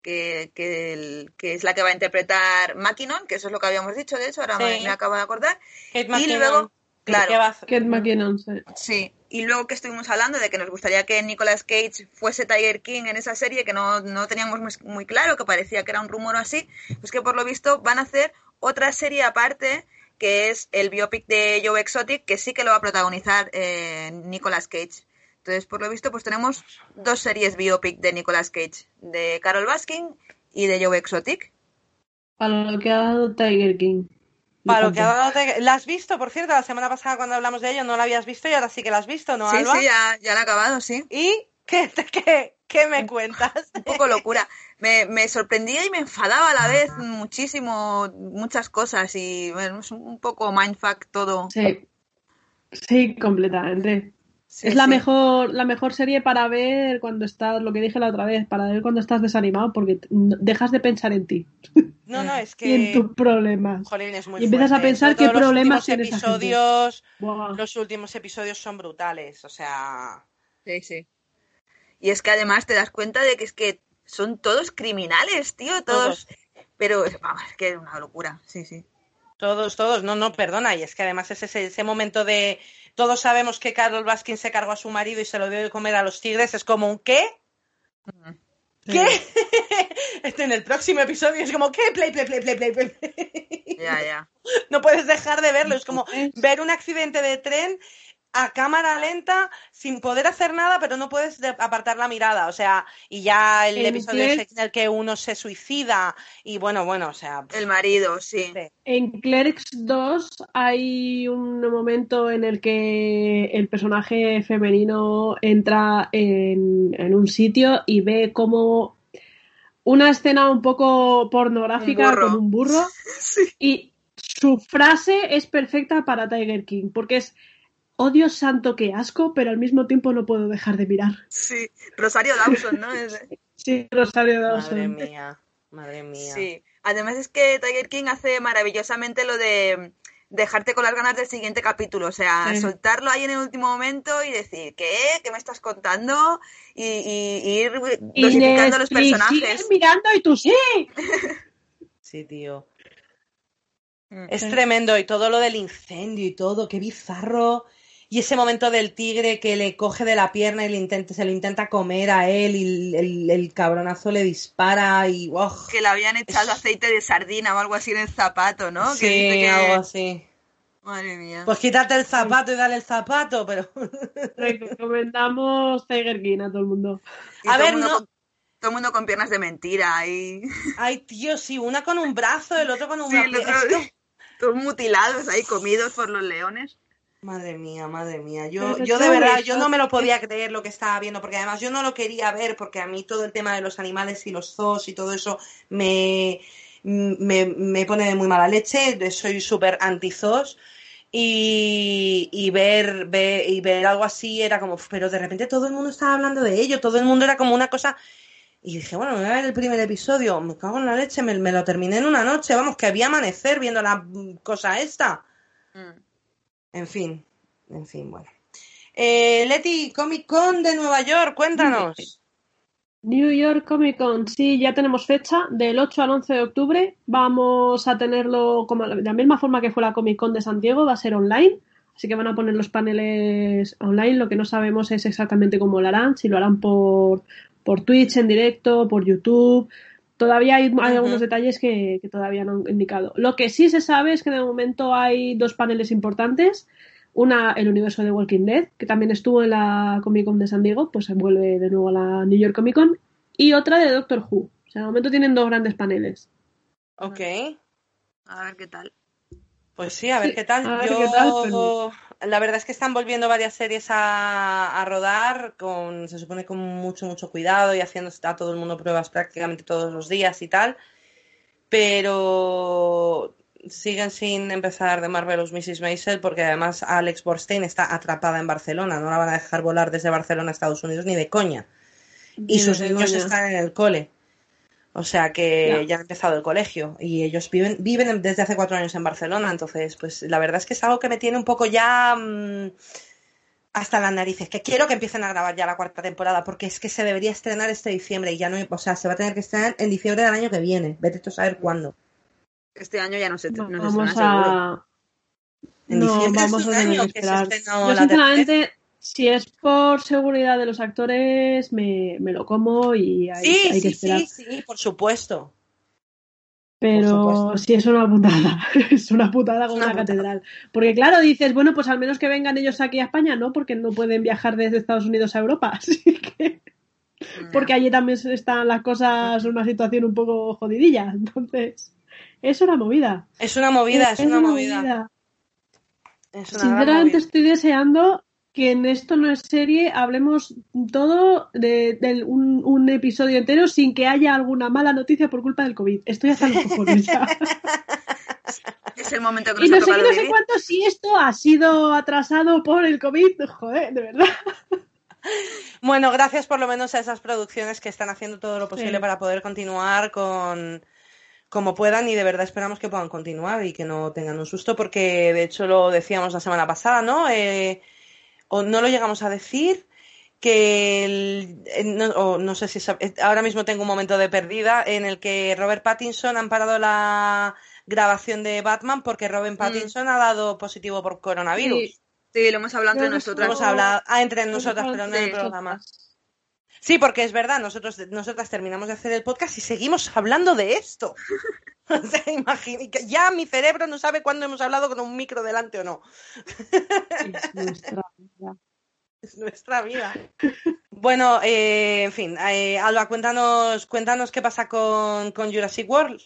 que, que, el- que es la que va a interpretar Mackinnon, que eso es lo que habíamos dicho, de hecho, ahora me, Sí. me acabo de acordar. Kate Y McKinnon, luego, claro. Kate McKinnon, sí. Sí, y luego que estuvimos hablando de que nos gustaría que Nicolas Cage fuese Tiger King en esa serie, que no, no teníamos muy, muy claro, que parecía que era un rumor o así, pues que por lo visto van a hacer otra serie aparte, que es el biopic de Joe Exotic, que sí que lo va a protagonizar eh, Nicolas Cage. Entonces, por lo visto, pues tenemos dos series biopic de Nicolas Cage, de Carol Baskin y de Joe Exotic. Para lo que ha dado Tiger King. Para lo que ha dado Tiger- ¿La has visto, por cierto? La semana pasada cuando hablamos de ello no la habías visto y ahora sí que la has visto, ¿no, sí, Alba? sí, ya, ya lo he acabado, sí. ¿Y qué, qué, qué me cuentas? un poco locura. [laughs] Me, me sorprendía y me enfadaba a la vez muchísimo, muchas cosas y bueno, es un poco mindfuck todo. Sí. Sí, completamente. Sí, es la sí. mejor, la mejor serie para ver cuando estás, lo que dije la otra vez, para ver cuando estás desanimado, porque dejas de pensar en ti [laughs] No, no, es y en que... tus problemas. Jolín, es muy Y empiezas a pensar qué los problemas últimos tiene esa gente. episodios, los últimos episodios son brutales, o sea, Sí, sí. Y es que además te das cuenta de que es que son todos criminales, tío, todos. Pero vamos, es que es una locura, sí, sí. Todos, todos, no, no, perdona, y es que además es ese, ese momento de todos sabemos que Carol Baskin se cargó a su marido y se lo dio de comer a los tigres, es como un ¿qué? Ujú. ¿Qué? [laughs] Este en el próximo episodio es como ¿qué? Play, play, play, play, play, play. Ya, ya. [laughs] No puedes dejar de verlo, es como ver un accidente de tren a cámara lenta sin poder hacer nada, pero no puedes de- apartar la mirada, o sea, y ya el episodio en el que uno se suicida y bueno, bueno, o sea, El marido, sí. Sí. En Clerks 2 hay un momento en el que el personaje femenino entra en, en un sitio y ve como una escena un poco pornográfica Un con un burro [laughs] Sí. y su frase es perfecta para Tiger King porque es oh Dios santo qué asco pero al mismo tiempo no puedo dejar de mirar Sí. Rosario Dawson, ¿no? Sí Rosario madre Dawson mía, madre mía. Sí. Además es que Tiger King hace maravillosamente lo de dejarte con las ganas del siguiente capítulo, o sea, Sí. soltarlo ahí en el último momento y decir, ¿qué? ¿Qué me estás contando? Y, y- y ir dosificando los personajes. mirando y tú sí [laughs] Sí, tío. Mm. Es tremendo y todo lo del incendio y todo, qué bizarro. Y ese momento del tigre que le coge de la pierna y le intenta, se lo intenta comer a él y el, el, cabronazo le dispara y Que le habían echado aceite de sardina o algo así en el zapato, ¿no? Sí, algo así. Madre mía. Pues quítate el zapato y dale el zapato, pero. [laughs] Recomendamos Tiger King a todo el mundo. a ver, no. todo el mundo con piernas de mentira y. [laughs] Ay, tío, sí, una con un brazo, el otro con un brazo. [laughs] Todos mutilados ahí, comidos por los leones. Madre mía, madre mía. Yo, yo de verdad, yo no me lo podía creer lo que estaba viendo, porque además yo no lo quería ver, porque a mí todo el tema de los animales y los zoos y todo eso me, me, pone de muy mala leche. Soy súper anti-zoos. Y, y ver, ver, y ver algo así era como, pero de repente todo el mundo estaba hablando de ello, todo el mundo era como una cosa. Y dije, bueno, me voy a ver el primer episodio, me cago en la leche, me, lo terminé en una noche, vamos, que había amanecer viendo la cosa esta. Mm. En fin, en fin, bueno. Eh, Leti, Comic Con de Nueva York, cuéntanos. New York Comic Con, sí, ya tenemos fecha, del 8 al 11 de octubre. Vamos a tenerlo como de la misma forma que fue la Comic Con de Santiago, va a ser online. Así que van a poner los paneles online. Lo que no sabemos es exactamente cómo lo harán, si lo harán por, por Twitch en directo, por YouTube. Todavía hay, algunos detalles que, todavía no han indicado. Lo que sí se sabe es que de momento hay dos paneles importantes. Una, el universo de Walking Dead, que también estuvo en la Comic Con de San Diego, pues se vuelve de nuevo a la New York Comic Con. Y otra de Doctor Who. O sea, de momento tienen dos grandes paneles. Ok. A ver qué tal. Pues sí, a ver qué tal. Yo, la verdad es que están volviendo varias series a, rodar, con, se supone con mucho, mucho cuidado y haciendo a todo el mundo pruebas prácticamente todos los días y tal. Pero siguen sin empezar de Marvelous Mrs. Maisel porque además Alex Borstein está atrapada en Barcelona, no la van a dejar volar desde Barcelona a Estados Unidos ni de coña. Y sus niños están en el cole. O sea que ya. han empezado el colegio y ellos viven, viven desde hace cuatro años en Barcelona. Entonces, pues la verdad es que es algo que me tiene un poco ya mm, hasta las narices. Que quiero que empiecen a grabar ya la cuarta temporada porque es que se debería estrenar este diciembre y ya no, o sea, se va a tener que estrenar en diciembre del año que viene. Vete tú a saber cuándo. Este año ya no se, no, vamos a... En diciembre vamos a tener que esperar. Yo sinceramente si es por seguridad de los actores, me, lo como y hay, sí, que esperar. Sí, sí, por supuesto. Pero sí es una putada, [laughs] es una putada con una, [laughs] catedral. Porque claro, dices, bueno, pues al menos que vengan ellos aquí a España, ¿no? Porque no pueden viajar desde Estados Unidos a Europa, [laughs] así que... Porque allí también están las cosas en una situación un poco jodidilla, entonces... Es una movida. Es una movida, es, una, movida. Sinceramente estoy deseando que en esto no es serie, hablemos todo de, un, episodio entero sin que haya alguna mala noticia por culpa del COVID. Estoy hasta los cojones. [laughs] Es el momento que nos Y no sé, no sé cuánto si esto ha sido atrasado por el COVID. Joder, de verdad. [laughs] Bueno, gracias por lo menos a esas producciones que están haciendo todo lo posible para poder continuar con como puedan y de verdad esperamos que puedan continuar y que no tengan un susto porque de hecho lo decíamos la semana pasada, ¿no? Eh, o no lo llegamos a decir, que no, no, sé si ahora mismo tengo un momento de perdida en el que Robert Pattinson han parado la grabación de Batman porque Robert mm. Pattinson ha dado positivo por coronavirus. Sí, lo hemos hablado entre nosotras. Hemos hablado, ah, entre nosotras, pero no en el programa. Sí, porque es verdad, nosotros, nosotras terminamos de hacer el podcast y seguimos hablando de esto. [laughs] o sea, imagínate, ya mi cerebro no sabe cuándo hemos hablado con un micro delante o no. es nuestra vida. [laughs] Es nuestra vida. Bueno, eh, en fin, eh, Alba, cuéntanos, cuéntanos qué pasa con, con Jurassic World.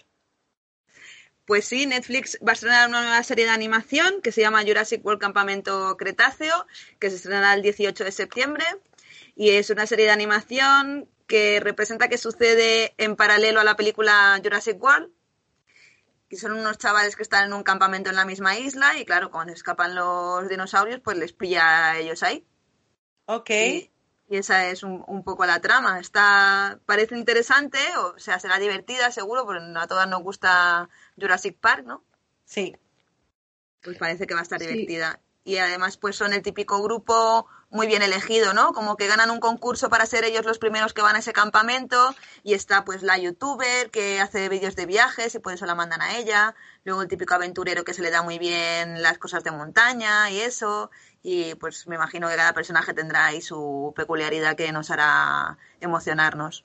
Pues sí, Netflix va a estrenar una nueva serie de animación que se llama Jurassic World Campamento Cretáceo, que se estrenará el 18 de septiembre y es una serie de animación que representa que sucede en paralelo a la película Jurassic World, que son unos chavales que están en un campamento en la misma isla y claro, cuando escapan los dinosaurios, pues les pilla a ellos ahí. Ok. Y, esa es un, poco la trama. Está, parece interesante, o sea, será divertida seguro, porque a todas nos gusta Jurassic Park, ¿no? Sí. Pues parece que va a estar divertida. y además pues son el típico grupo muy bien elegido, ¿no? Como que ganan un concurso para ser ellos los primeros que van a ese campamento y está pues la youtuber que hace vídeos de viajes y por eso la mandan a ella, luego el típico aventurero que se le da muy bien las cosas de montaña y eso y pues me imagino que cada personaje tendrá ahí su peculiaridad que nos hará emocionarnos.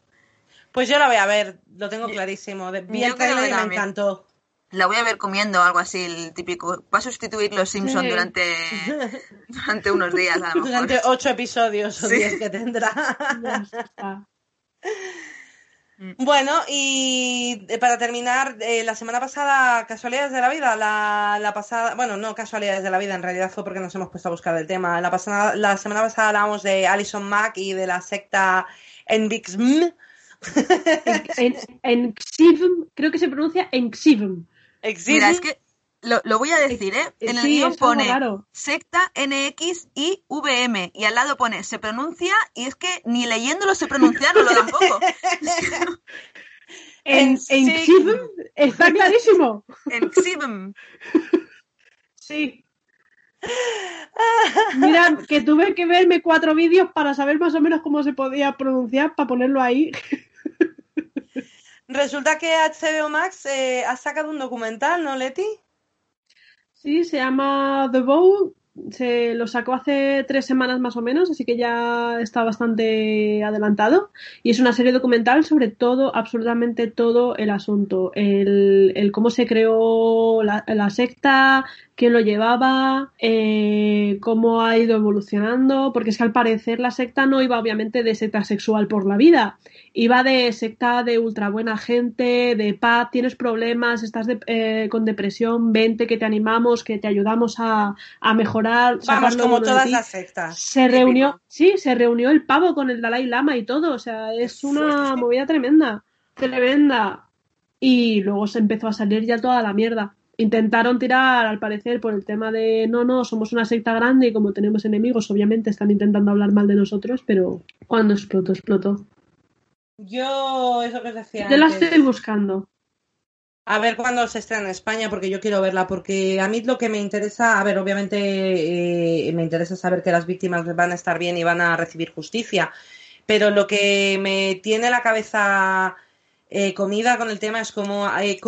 Pues yo la voy a ver, lo tengo clarísimo. Vi el trailer y me encantó. La voy a ver comiendo algo así, el típico. Va a sustituir los Simpsons durante, [laughs] durante unos días, a lo mejor. Durante ocho episodios o diez que tendrá. [laughs] Bueno, y para terminar, eh, la semana pasada, casualidades de la vida, la, la, pasada, bueno, no casualidades de la vida, en realidad fue porque nos hemos puesto a buscar el tema. La, pasada, la semana pasada hablábamos de Alison Mack y de la secta Envixm. en, en, creo que se pronuncia Enxivm. Mira, es que lo, lo, voy a decir, ¿eh? En el guion pone secta NX y VM y al lado pone se pronuncia y es que ni leyéndolo se pronuncia, no lo tampoco. [laughs] [laughs] en en está clarísimo. En Xivm. Sí. Mira, que tuve que verme cuatro vídeos para saber más o menos cómo se podía pronunciar para ponerlo ahí. Resulta que HBO Max eh, ha sacado un documental, ¿no, Leti? Sí, se llama The Bow. Se lo sacó hace tres semanas más o menos, así que ya está bastante adelantado. Y es una serie documental sobre todo, absolutamente todo el asunto. El, cómo se creó la secta, quién lo llevaba, eh, cómo ha ido evolucionando, porque es que al parecer la secta no iba obviamente de secta sexual por la vida, iba de secta de ultra buena gente, de paz, tienes problemas, estás eh, con depresión, vente que te animamos, que te ayudamos a, a mejorar. Vamos, como todas las sectas. Se reunió, sí, se reunió el pavo con el Dalai Lama y todo, o sea, es una movida tremenda, tremenda. Y luego se empezó a salir ya toda la mierda intentaron tirar, al parecer, por el tema de no, no, somos una secta grande y como tenemos enemigos, obviamente están intentando hablar mal de nosotros, pero cuando explotó, explotó. Yo, eso que os decía. Yo la estoy buscando. A ver cuándo se estrena en España, porque yo quiero verla, porque a mí lo que me interesa, a ver, obviamente eh, me interesa saber que las víctimas van a estar bien y van a recibir justicia, pero lo que me tiene la cabeza eh, comida con el tema es como eh,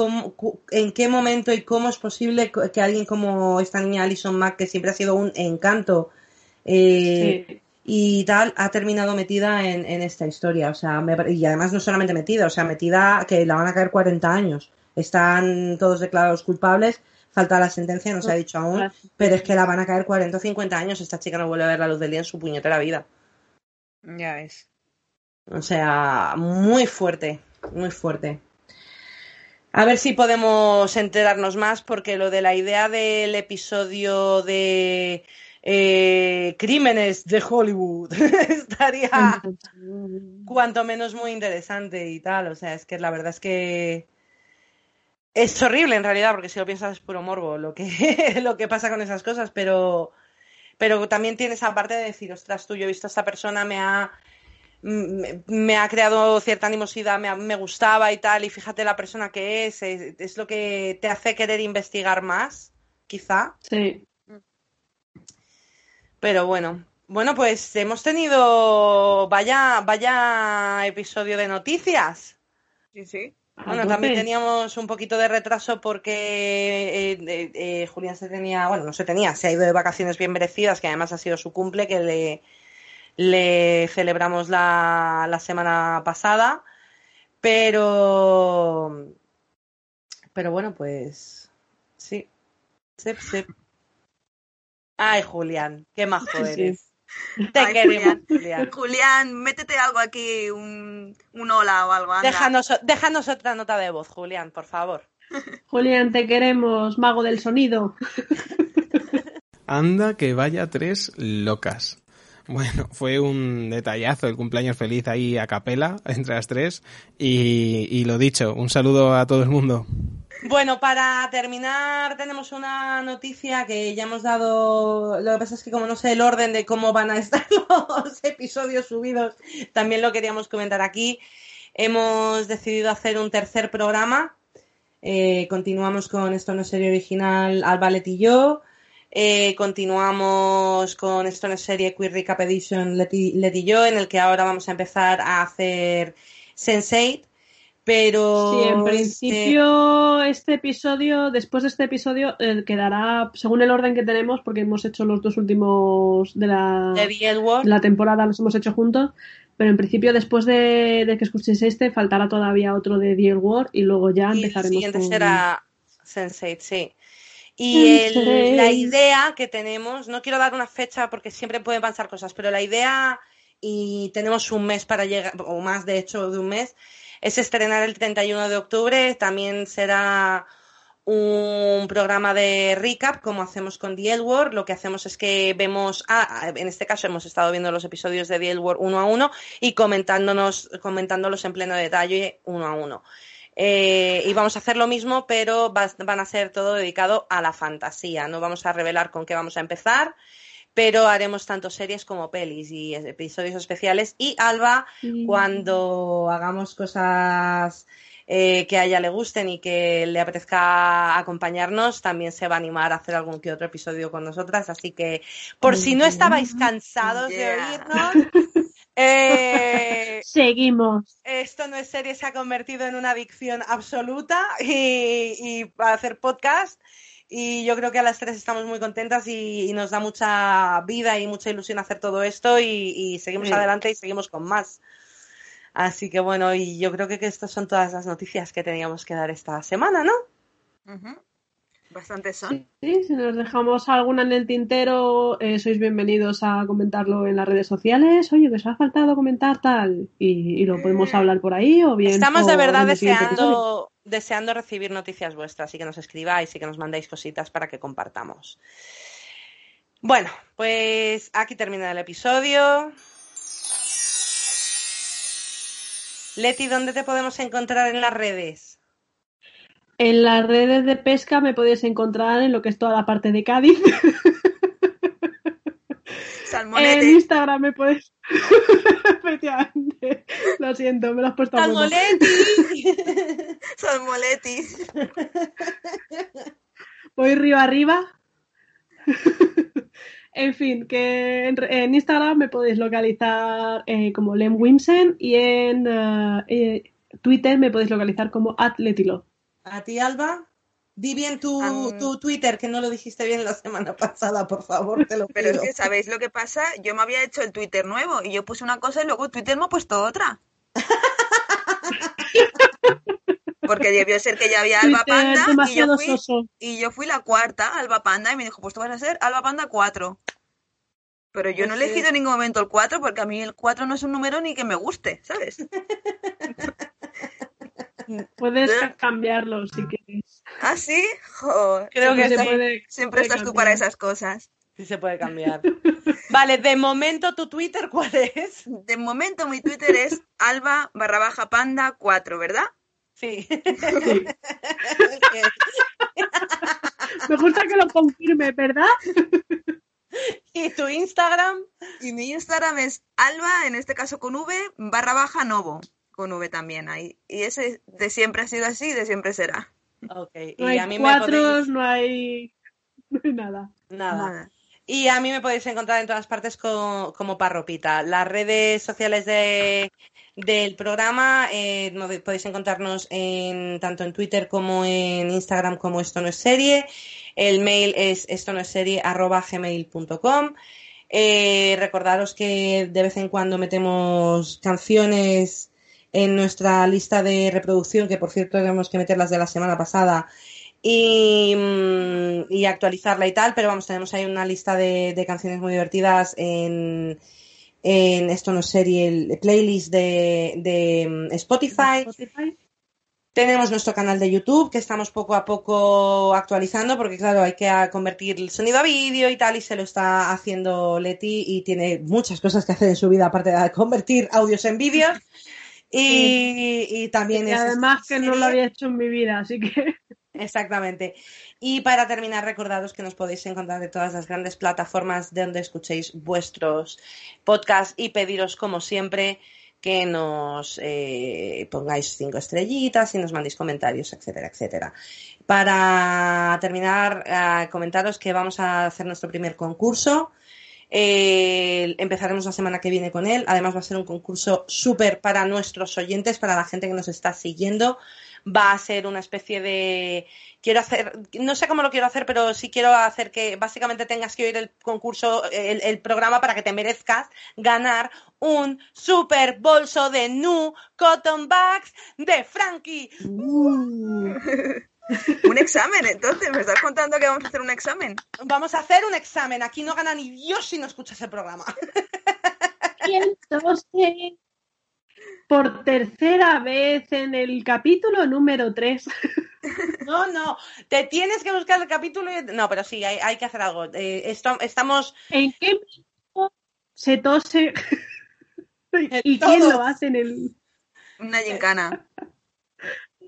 en qué momento y cómo es posible que alguien como esta niña Alison Mack, que siempre ha sido un encanto eh, y tal, ha terminado metida en, esta historia. O sea, y además no solamente metida, o sea, metida que la van a caer 40 años. Están todos declarados culpables, falta la sentencia, no se ha dicho aún, pero es que la van a caer 40 o 50 años. Esta chica no vuelve a ver la luz del día en su puñetera vida. Ya es. O sea, muy fuerte muy fuerte. A ver si podemos enterarnos más, porque lo de la idea del episodio de eh, crímenes de Hollywood [laughs] estaría cuanto menos muy interesante y tal. O sea, es que la verdad es que es horrible en realidad, porque si lo piensas es puro morbo lo que, [laughs] lo que pasa con esas cosas, pero, pero también tienes esa parte de decir, ostras, tú, yo he visto a esta persona, me ha me, ha creado cierta animosidad, me, gustaba y tal, y fíjate la persona que es, es, lo que te hace querer investigar más, quizá. Sí. Pero bueno, bueno, pues hemos tenido vaya, vaya episodio de noticias. Sí, sí. Bueno, también teníamos un poquito de retraso porque eh, eh, Julián se tenía, bueno, no se tenía, se ha ido de vacaciones bien merecidas, que además ha sido su cumple, que le, le celebramos la, la semana pasada, pero, pero bueno, pues sí. Sep, sep. Ay, Julián, qué majo eres. Te queremos, Julián. Julián. métete algo aquí, un, un hola o algo. Déjanos, déjanos otra nota de voz, Julián, por favor. [laughs] Julián, te queremos, mago del sonido. [laughs] Anda que vaya tres locas. Bueno, [laughs] fue un detallazo el cumpleaños feliz ahí a capela entre las tres y, lo dicho, un saludo a todo el mundo. Bueno, para terminar tenemos una noticia que ya hemos dado, lo que pasa es que como no sé el orden de cómo van a [laughs] estar los episodios subidos, también lo queríamos comentar aquí. Hemos decidido hacer un tercer programa. Eh, continuamos con Esto no es serie original, Albalet y yo. Eh, continuamos con esto en serie Queer Recap Edition Leti, Leti y yo, en el que ahora vamos a empezar a hacer Sense8. Pero. Sí, en principio, este, episodio, después de este episodio, eh, quedará según el orden que tenemos, porque hemos hecho los dos últimos de la, de la temporada, los hemos hecho juntos. Pero en principio, después de, de que escuchéis este, faltará todavía otro de The War y luego ya y empezaremos. El siguiente será Sense8, sí. Y el, la idea que tenemos, no quiero dar una fecha porque siempre pueden pasar cosas, pero la idea, y tenemos un mes para llegar, o más de hecho de un mes, es estrenar el 31 de octubre. También será un programa de recap, como hacemos con The World. Lo que hacemos es que vemos, ah, en este caso hemos estado viendo los episodios de The World uno a uno y comentándonos, comentándolos en pleno detalle uno a uno. Eh, y vamos a hacer lo mismo, pero van a ser todo dedicado a la fantasía. No vamos a revelar con qué vamos a empezar, pero haremos tanto series como pelis y episodios especiales. Y Alba, cuando hagamos cosas eh, que a ella le gusten y que le apetezca acompañarnos, también se va a animar a hacer algún que otro episodio con nosotras. Así que, por si no estabais cansados de oírnos, [laughs] eh, [laughs] Seguimos. Esto no es serie, se ha convertido en una adicción absoluta y, y para hacer podcast. Y yo creo que a las tres estamos muy contentas y, y nos da mucha vida y mucha ilusión hacer todo esto y, y seguimos sí. adelante y seguimos con más. Así que bueno, y yo creo que, que estas son todas las noticias que teníamos que dar esta semana, ¿no? Uh -huh. Bastantes son. Sí, si nos dejamos alguna en el tintero, eh, sois bienvenidos a comentarlo en las redes sociales. Oye, que os ha faltado comentar tal. Y, y lo podemos Eh, hablar por ahí o bien. Estamos de verdad deseando, deseando recibir noticias vuestras y que nos escribáis y que nos mandéis cositas para que compartamos. Bueno, pues aquí termina el episodio. Leti, ¿dónde te podemos encontrar en las redes? En las redes de pesca me podéis encontrar en lo que es toda la parte de Cádiz. [laughs] Salmonete. En Instagram me podéis. [laughs] Efectivamente. Lo siento, me lo has puesto a huevo. ¡Salmoleti! [laughs] Salmoletis. Voy arriba arriba. en fin, que en, en, Instagram me podéis localizar eh, como Lem Wimsen y en uh, eh, Twitter me podéis localizar como atletilo. ¿A ti, Alba? Di bien tu, um, tu, Twitter, que no lo dijiste bien la semana [laughs] pasada, por favor, te lo pido. [laughs] Pero es que, ¿sabéis lo que pasa? Yo me había hecho el Twitter nuevo y yo puse una cosa y luego Twitter me ha puesto otra. [laughs] Porque debió ser que ya había Alba Panda y yo, fui, y yo, fui, la cuarta, Alba Panda, y me dijo, pues tú vas a ser Alba Panda 4. Pero yo no he elegido en ningún momento el 4 porque a mí el 4 no es un número ni que me guste, ¿sabes? Puedes cambiarlo si quieres. ¿Ah, sí? Creo que se puede, Siempre puede estás cambiar. tú para esas cosas. Sí se puede cambiar. [laughs] vale, de momento tu Twitter, ¿cuál es? De momento mi Twitter es [laughs] alba barra baja panda 4, ¿verdad? Sí. sí. [laughs] Me gusta que lo confirme, ¿verdad? ¿Y tu Instagram? Y mi Instagram es alba, en este caso con V, barra baja novo. Con V también ahí. Y ese de siempre ha sido así y de siempre será. Ok. No y hay a mí cuatros, me podéis... no hay... no [laughs] hay nada. Nada. Nada. Y a mí me podéis encontrar en todas partes como, como Parropita. Las redes sociales de, del programa eh, podéis encontrarnos en, tanto en Twitter como en Instagram como Esto No Es Serie. El mail es esto no es serie arroba gmail.com. Eh, recordaros que de vez en cuando metemos canciones en nuestra lista de reproducción, que por cierto tenemos que meterlas de la semana pasada, y, y, actualizarla y tal, pero vamos, tenemos ahí una lista de, de canciones muy divertidas en, en, esto no es serie, el playlist de, de Spotify. Spotify. Tenemos nuestro canal de YouTube que estamos poco a poco actualizando porque claro, hay que convertir el sonido a vídeo y tal y se lo está haciendo Leti y tiene muchas cosas que hacer en su vida aparte de convertir audios en vídeos. Y, y, también y es además que no lo había hecho en mi vida, así que [laughs] Exactamente. Y para terminar, recordaros que nos podéis encontrar de todas las grandes plataformas de donde escuchéis vuestros podcasts y pediros, como siempre, que nos eh, pongáis cinco estrellitas y nos mandéis comentarios, etcétera, etcétera. Para terminar, eh, comentaros que vamos a hacer nuestro primer concurso. Eh, empezaremos la semana que viene con él. Además va a ser un concurso súper para nuestros oyentes, para la gente que nos está siguiendo. Va a ser una especie de... Quiero hacer, no sé cómo lo quiero hacer, pero sí quiero hacer que básicamente tengas que oír el concurso, el, programa para que te merezcas ganar un super bolso de Nu Cotton Bags de Frankie. Uh. Un examen, entonces, ¿me estás contando que vamos a hacer un examen? Vamos a hacer un examen. Aquí no gana ni Dios si no escuchas el programa. [laughs] Y entonces, por tercera vez en el capítulo número 3. [laughs] No, no, te tienes que buscar el capítulo. No, pero sí, hay, que hacer algo. Eh, estamos. ¿En qué se tose? [laughs] ¿Y quién lo hace en el.? Una gincana.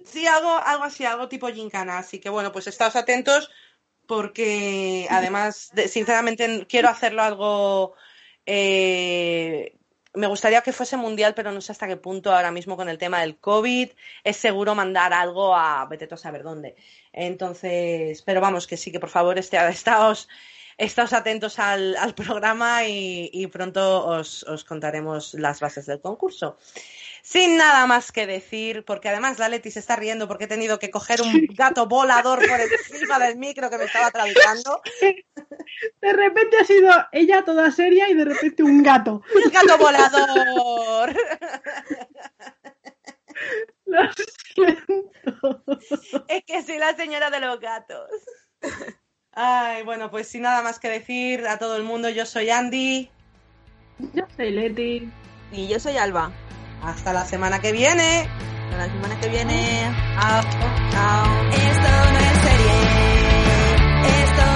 Sí, algo, algo así, algo tipo gincana. Así que bueno, pues estáos atentos porque [laughs] además, sinceramente, quiero hacerlo algo. Eh, me gustaría que fuese mundial, pero no sé hasta qué punto ahora mismo con el tema del COVID es seguro mandar algo a vete a saber dónde. Entonces, pero vamos, que sí, que por favor esté, estáos, estáos atentos al, programa y, pronto os, os contaremos las bases del concurso. Sin nada más que decir, porque además la Leti se está riendo porque he tenido que coger un gato volador por encima del micro que me estaba atravesando. De repente ha sido ella toda seria y de repente un gato. ¡Un gato volador! [laughs] Lo siento. Es que soy la señora de los gatos. Ay, bueno, pues sin nada más que decir a todo el mundo, yo soy Andy. Yo soy Leti. Y yo soy Alba. Hasta la semana que viene. Hasta la semana que viene. Chao. Chao. Esto no es serie. Esto